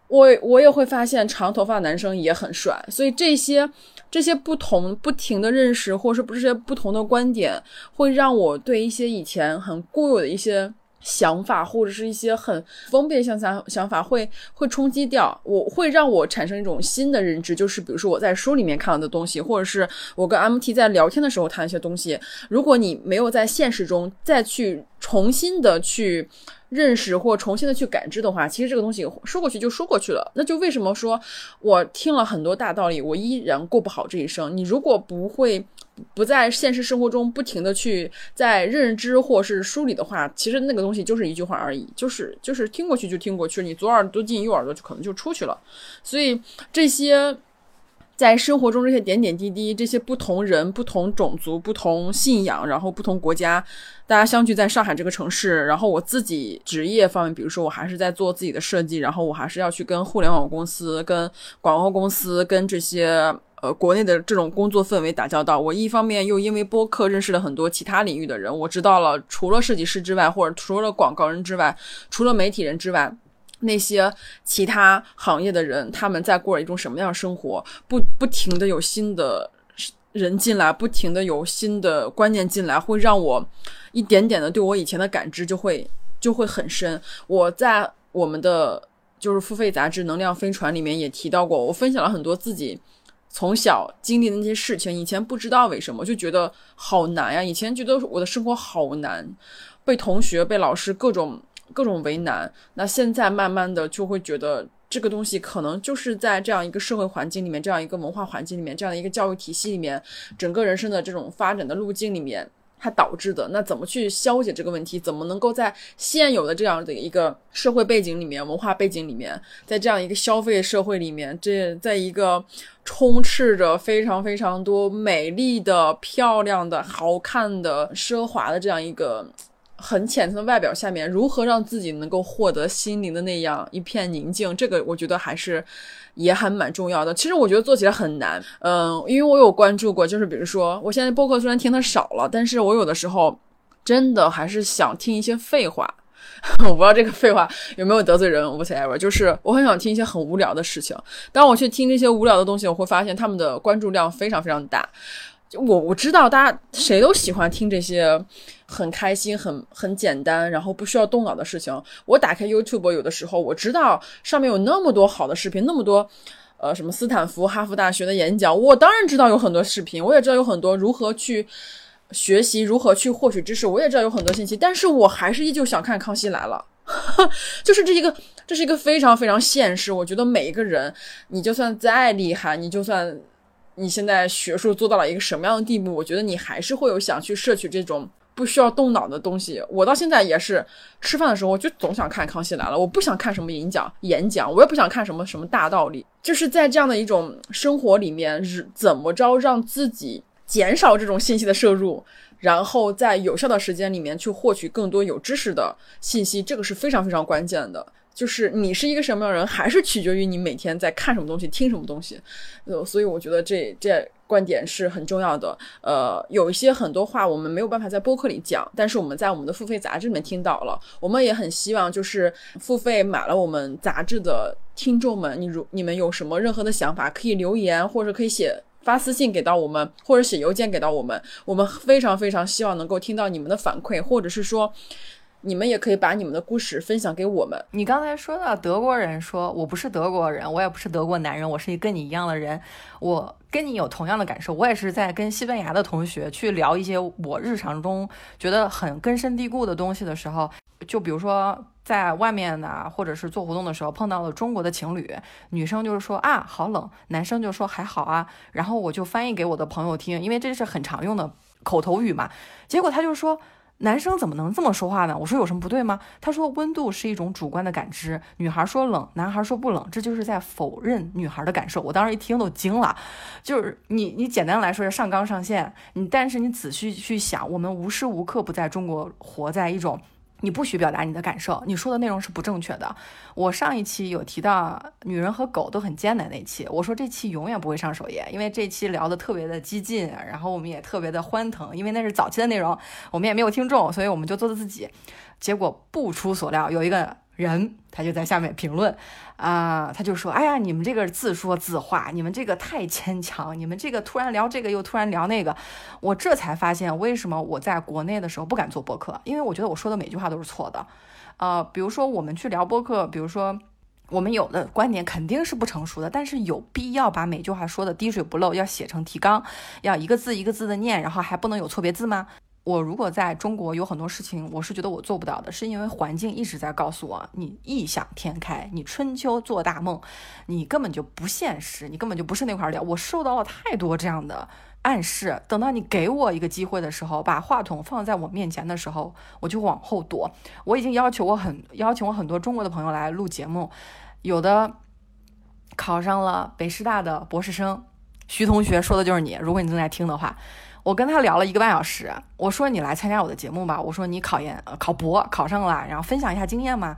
我我也会发现长头发男生也很帅，所以这些这些不同不停的认识，或者是些不同的观点，会让我对一些以前很固有的一些。想法或者是一些很封闭的想想想法会会冲击掉，我会让我产生一种新的认知，就是比如说我在书里面看到的东西，或者是我跟 MT 在聊天的时候谈一些东西，如果你没有在现实中再去重新的去。认识或重新的去感知的话，其实这个东西说过去就说过去了。那就为什么说我听了很多大道理，我依然过不好这一生？你如果不会不在现实生活中不停的去在认知或是梳理的话，其实那个东西就是一句话而已，就是就是听过去就听过去，你左耳朵进右耳朵就可能就出去了。所以这些。在生活中这些点点滴滴，这些不同人、不同种族、不同信仰，然后不同国家，大家相聚在上海这个城市。然后我自己职业方面，比如说我还是在做自己的设计，然后我还是要去跟互联网公司、跟广告公司、跟这些呃国内的这种工作氛围打交道。我一方面又因为播客认识了很多其他领域的人，我知道了除了设计师之外，或者除了广告人之外，除了媒体人之外。那些其他行业的人，他们在过一种什么样的生活？不不停的有新的人进来，不停的有新的观念进来，会让我一点点的对我以前的感知就会就会很深。我在我们的就是付费杂志《能量飞船》里面也提到过，我分享了很多自己从小经历的那些事情。以前不知道为什么，就觉得好难呀。以前觉得我的生活好难，被同学、被老师各种。各种为难，那现在慢慢的就会觉得这个东西可能就是在这样一个社会环境里面，这样一个文化环境里面，这样的一个教育体系里面，整个人生的这种发展的路径里面，它导致的。那怎么去消解这个问题？怎么能够在现有的这样的一个社会背景里面、文化背景里面，在这样一个消费社会里面，这在一个充斥着非常非常多美丽的、漂亮的、好看的、奢华的这样一个。很浅层的外表下面，如何让自己能够获得心灵的那样一片宁静？这个我觉得还是也还蛮重要的。其实我觉得做起来很难，嗯，因为我有关注过，就是比如说，我现在播客虽然听的少了，但是我有的时候真的还是想听一些废话。(laughs) 我不知道这个废话有没有得罪人，whatever，就是我很想听一些很无聊的事情。当我去听这些无聊的东西，我会发现他们的关注量非常非常大。我我知道大家谁都喜欢听这些很开心、很很简单，然后不需要动脑的事情。我打开 YouTube，有的时候我知道上面有那么多好的视频，那么多呃什么斯坦福、哈佛大学的演讲，我当然知道有很多视频，我也知道有很多如何去学习、如何去获取知识，我也知道有很多信息，但是我还是依旧想看《康熙来了》。(laughs) 就是这一个，这是一个非常非常现实。我觉得每一个人，你就算再厉害，你就算你现在学术做到了一个什么样的地步，我觉得你还是会有想去摄取这种不需要动脑的东西。我到现在也是吃饭的时候，我就总想看《康熙来了》，我不想看什么演讲，演讲，我也不想看什么什么大道理。就是在这样的一种生活里面，怎么着让自己减少这种信息的摄入。然后在有效的时间里面去获取更多有知识的信息，这个是非常非常关键的。就是你是一个什么样的人，还是取决于你每天在看什么东西、听什么东西。呃，所以我觉得这这观点是很重要的。呃，有一些很多话我们没有办法在播客里讲，但是我们在我们的付费杂志里面听到了。我们也很希望，就是付费买了我们杂志的听众们，你如你们有什么任何的想法，可以留言或者可以写。发私信给到我们，或者写邮件给到我们，我们非常非常希望能够听到你们的反馈，或者是说，你们也可以把你们的故事分享给我们。你刚才说到德国人，说我不是德国人，我也不是德国男人，我是一跟你一样的人，我跟你有同样的感受，我也是在跟西班牙的同学去聊一些我日常中觉得很根深蒂固的东西的时候，就比如说。在外面呢，或者是做活动的时候碰到了中国的情侣，女生就是说啊好冷，男生就说还好啊，然后我就翻译给我的朋友听，因为这是很常用的口头语嘛。结果他就说男生怎么能这么说话呢？我说有什么不对吗？他说温度是一种主观的感知，女孩说冷，男孩说不冷，这就是在否认女孩的感受。我当时一听都惊了，就是你你简单来说是上纲上线，你但是你仔细去想，我们无时无刻不在中国活在一种。你不许表达你的感受，你说的内容是不正确的。我上一期有提到女人和狗都很艰难那期，我说这期永远不会上首页，因为这期聊的特别的激进，然后我们也特别的欢腾，因为那是早期的内容，我们也没有听众，所以我们就做的自己。结果不出所料，有一个。人他就在下面评论，啊，他就说：“哎呀，你们这个自说自话，你们这个太牵强，你们这个突然聊这个又突然聊那个。”我这才发现为什么我在国内的时候不敢做播客，因为我觉得我说的每句话都是错的。呃，比如说我们去聊播客，比如说我们有的观点肯定是不成熟的，但是有必要把每句话说的滴水不漏，要写成提纲，要一个字一个字的念，然后还不能有错别字吗？我如果在中国有很多事情，我是觉得我做不到的，是因为环境一直在告诉我，你异想天开，你春秋做大梦，你根本就不现实，你根本就不是那块料。我受到了太多这样的暗示，等到你给我一个机会的时候，把话筒放在我面前的时候，我就往后躲。我已经要求我很邀请我很多中国的朋友来录节目，有的考上了北师大的博士生，徐同学说的就是你，如果你正在听的话。我跟他聊了一个半小时，我说你来参加我的节目吧，我说你考研考博考上了，然后分享一下经验嘛。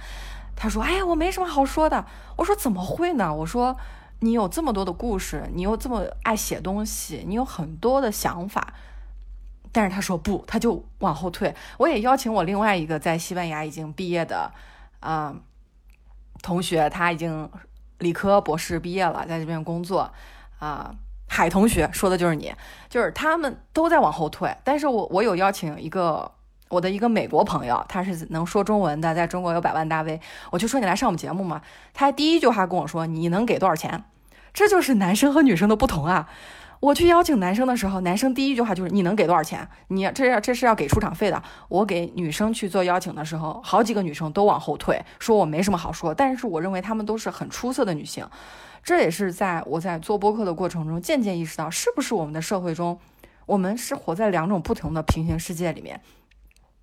他说，哎呀，我没什么好说的。我说怎么会呢？我说你有这么多的故事，你又这么爱写东西，你有很多的想法。但是他说不，他就往后退。我也邀请我另外一个在西班牙已经毕业的啊同学，他已经理科博士毕业了，在这边工作啊。海同学说的就是你，就是他们都在往后退。但是我我有邀请一个我的一个美国朋友，他是能说中文的，在中国有百万大 V，我就说你来上我们节目嘛。他第一句话跟我说你能给多少钱？这就是男生和女生的不同啊。我去邀请男生的时候，男生第一句话就是你能给多少钱？你这要这是要给出场费的。我给女生去做邀请的时候，好几个女生都往后退，说我没什么好说。但是我认为她们都是很出色的女性。这也是在我在做播客的过程中渐渐意识到，是不是我们的社会中，我们是活在两种不同的平行世界里面。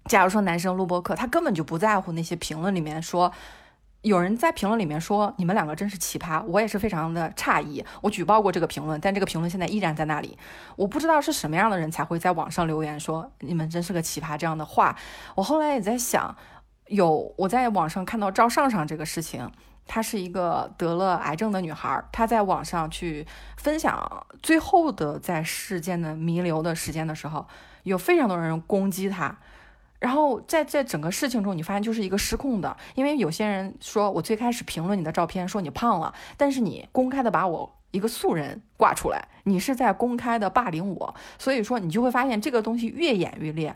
假如说男生录播客，他根本就不在乎那些评论里面说，有人在评论里面说你们两个真是奇葩，我也是非常的诧异。我举报过这个评论，但这个评论现在依然在那里。我不知道是什么样的人才会在网上留言说你们真是个奇葩这样的话。我后来也在想，有我在网上看到赵尚尚这个事情。她是一个得了癌症的女孩，她在网上去分享最后的在世间的弥留的时间的时候，有非常多人攻击她。然后在在整个事情中，你发现就是一个失控的，因为有些人说我最开始评论你的照片，说你胖了，但是你公开的把我。一个素人挂出来，你是在公开的霸凌我，所以说你就会发现这个东西越演越烈，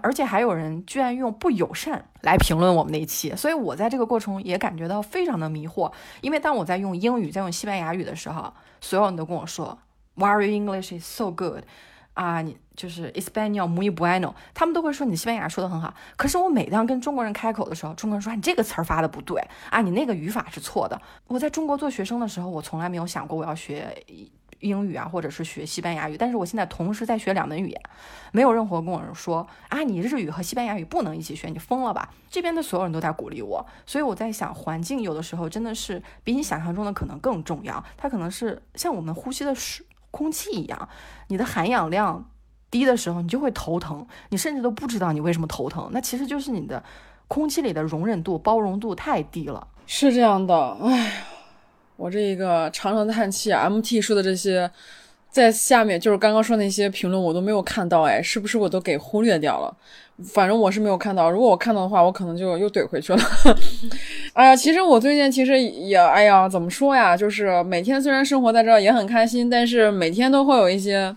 而且还有人居然用不友善来评论我们那一期，所以我在这个过程也感觉到非常的迷惑，因为当我在用英语、在用西班牙语的时候，所有人都跟我说，Why English is so good？啊，你就是 Español muy bueno，他们都会说你西班牙说的很好。可是我每当跟中国人开口的时候，中国人说你这个词儿发的不对啊，你那个语法是错的。我在中国做学生的时候，我从来没有想过我要学。英语啊，或者是学西班牙语，但是我现在同时在学两门语言，没有任何跟我说啊，你日语和西班牙语不能一起学，你疯了吧？这边的所有人都在鼓励我，所以我在想，环境有的时候真的是比你想象中的可能更重要。它可能是像我们呼吸的水空气一样，你的含氧量低的时候，你就会头疼，你甚至都不知道你为什么头疼，那其实就是你的空气里的容忍度、包容度太低了。是这样的，哎。我这一个长长叹气，MT 说的这些，在下面就是刚刚说那些评论我都没有看到，哎，是不是我都给忽略掉了？反正我是没有看到，如果我看到的话，我可能就又怼回去了。(laughs) 哎呀，其实我最近其实也，哎呀，怎么说呀？就是每天虽然生活在这儿也很开心，但是每天都会有一些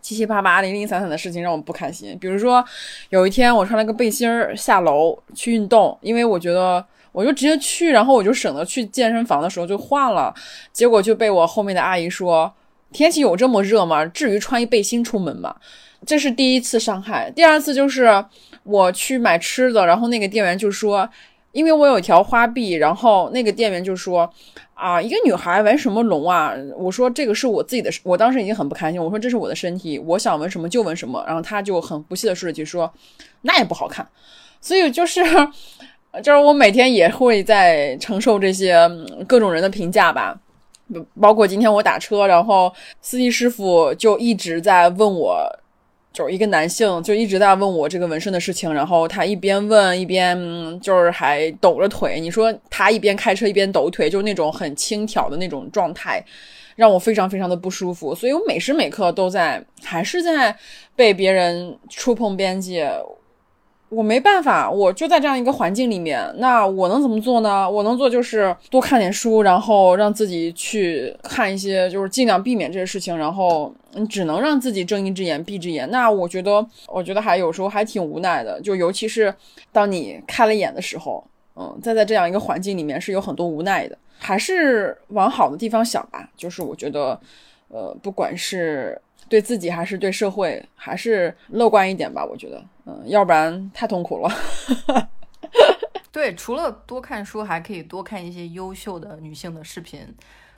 七七八八、零零散散的事情让我不开心。比如说，有一天我穿了个背心儿下楼去运动，因为我觉得。我就直接去，然后我就省得去健身房的时候就换了，结果就被我后面的阿姨说：“天气有这么热吗？至于穿一背心出门吗？”这是第一次伤害。第二次就是我去买吃的，然后那个店员就说：“因为我有一条花臂，然后那个店员就说：‘啊，一个女孩纹什么龙啊？’我说这个是我自己的，我当时已经很不开心。我说这是我的身体，我想纹什么就纹什么。然后他就很不屑的说了句：‘说那也不好看。’所以就是。(laughs) 就是我每天也会在承受这些各种人的评价吧，包括今天我打车，然后司机师傅就一直在问我，就是一个男性就一直在问我这个纹身的事情，然后他一边问一边就是还抖着腿，你说他一边开车一边抖腿，就是那种很轻佻的那种状态，让我非常非常的不舒服，所以我每时每刻都在还是在被别人触碰边界。我没办法，我就在这样一个环境里面，那我能怎么做呢？我能做就是多看点书，然后让自己去看一些，就是尽量避免这些事情，然后你只能让自己睁一只眼闭一只眼。那我觉得，我觉得还有时候还挺无奈的，就尤其是当你开了眼的时候，嗯，再在这样一个环境里面是有很多无奈的，还是往好的地方想吧。就是我觉得，呃，不管是。对自己还是对社会，还是乐观一点吧。我觉得，嗯，要不然太痛苦了。(laughs) 对，除了多看书，还可以多看一些优秀的女性的视频，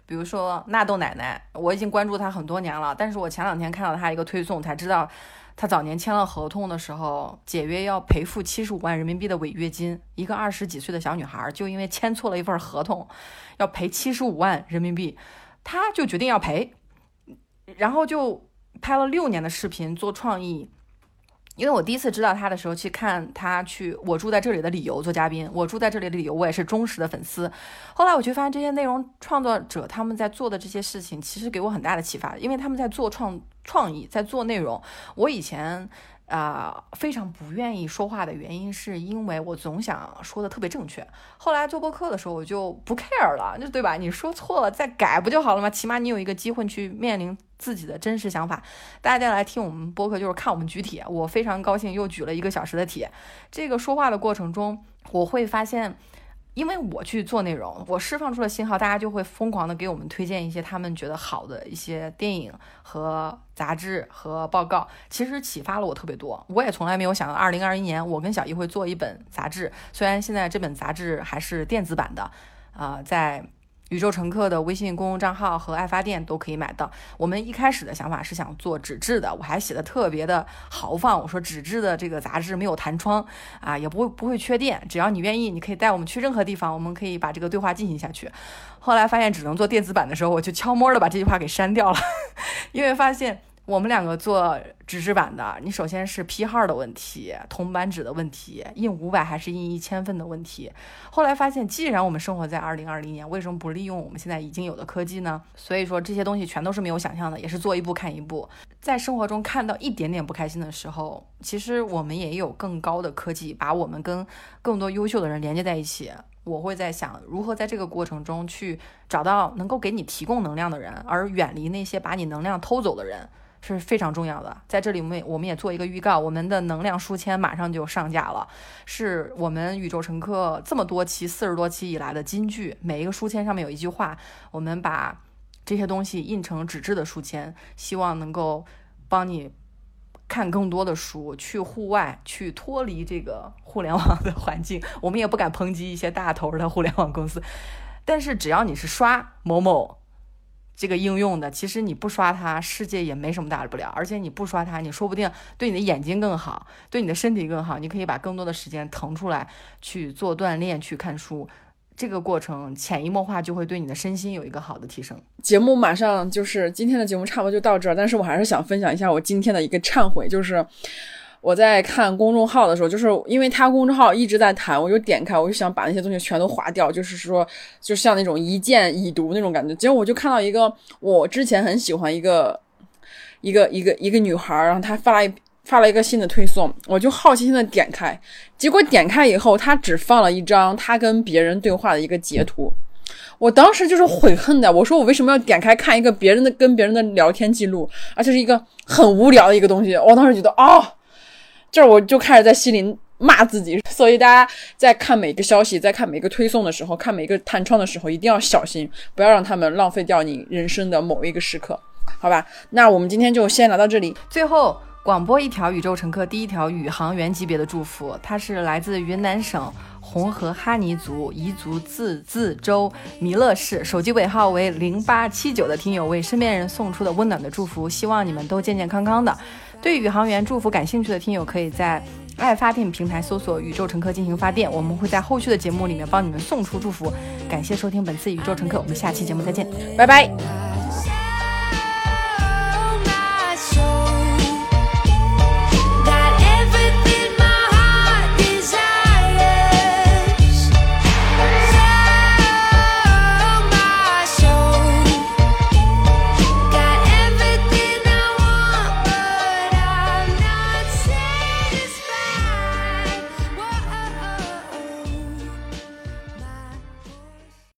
比如说纳豆奶奶，我已经关注她很多年了。但是我前两天看到她一个推送，才知道她早年签了合同的时候，解约要赔付七十五万人民币的违约金。一个二十几岁的小女孩，就因为签错了一份合同，要赔七十五万人民币，她就决定要赔，然后就。拍了六年的视频做创意，因为我第一次知道他的时候去看他去我住在这里的理由做嘉宾，我住在这里的理由我也是忠实的粉丝。后来我就发现这些内容创作者他们在做的这些事情，其实给我很大的启发，因为他们在做创创意，在做内容。我以前。啊，非常不愿意说话的原因，是因为我总想说的特别正确。后来做播客的时候，我就不 care 了，就对吧？你说错了再改不就好了吗？起码你有一个机会去面临自己的真实想法。大家来听我们播客，就是看我们举铁。我非常高兴，又举了一个小时的铁。这个说话的过程中，我会发现。因为我去做内容，我释放出了信号，大家就会疯狂的给我们推荐一些他们觉得好的一些电影和杂志和报告，其实启发了我特别多。我也从来没有想到，二零二一年我跟小易会做一本杂志，虽然现在这本杂志还是电子版的，啊，在。宇宙乘客的微信公众账号和爱发电都可以买到。我们一开始的想法是想做纸质的，我还写的特别的豪放。我说纸质的这个杂志没有弹窗啊，也不会不会缺电，只要你愿意，你可以带我们去任何地方，我们可以把这个对话进行下去。后来发现只能做电子版的时候，我就悄摸的把这句话给删掉了，(laughs) 因为发现。我们两个做纸质版的，你首先是批号的问题、铜版纸的问题、印五百还是印一千份的问题。后来发现，既然我们生活在二零二零年，为什么不利用我们现在已经有的科技呢？所以说这些东西全都是没有想象的，也是做一步看一步。在生活中看到一点点不开心的时候，其实我们也有更高的科技把我们跟更多优秀的人连接在一起。我会在想，如何在这个过程中去找到能够给你提供能量的人，而远离那些把你能量偷走的人。是非常重要的，在这里我们我们也做一个预告，我们的能量书签马上就上架了，是我们宇宙乘客这么多期四十多期以来的金句，每一个书签上面有一句话，我们把这些东西印成纸质的书签，希望能够帮你看更多的书，去户外，去脱离这个互联网的环境。我们也不敢抨击一些大头的互联网公司，但是只要你是刷某某这个应用的，其实你不刷它，世界也没什么大不了。而且你不刷它，你说不定对你的眼睛更好，对你的身体更好。你可以把更多的时间腾出来去做锻炼，去看书。这个过程潜移默化就会对你的身心有一个好的提升。节目马上就是今天的节目差不多就到这儿，但是我还是想分享一下我今天的一个忏悔，就是我在看公众号的时候，就是因为他公众号一直在谈，我就点开，我就想把那些东西全都划掉，就是说就像那种一键已读那种感觉。结果我就看到一个我之前很喜欢一个一个一个一个女孩，然后她发了一。发了一个新的推送，我就好奇心的点开，结果点开以后，她只放了一张她跟别人对话的一个截图。我当时就是悔恨的，我说我为什么要点开看一个别人的跟别人的聊天记录，而且是一个很无聊的一个东西。我当时觉得啊，这我就开始在心里骂自己。(laughs) 所以大家在看每个消息，在看每个推送的时候，看每个弹窗的时候，一定要小心，不要让他们浪费掉你人生的某一个时刻，好吧？那我们今天就先聊到这里，最后。广播一条宇宙乘客第一条宇航员级别的祝福，它是来自云南省红河哈尼族彝族自治州弥勒市，手机尾号为零八七九的听友为身边人送出的温暖的祝福，希望你们都健健康康的。对宇航员祝福感兴趣的听友，可以在爱发电平台搜索“宇宙乘客”进行发电，我们会在后续的节目里面帮你们送出祝福。感谢收听本次宇宙乘客，我们下期节目再见，拜拜。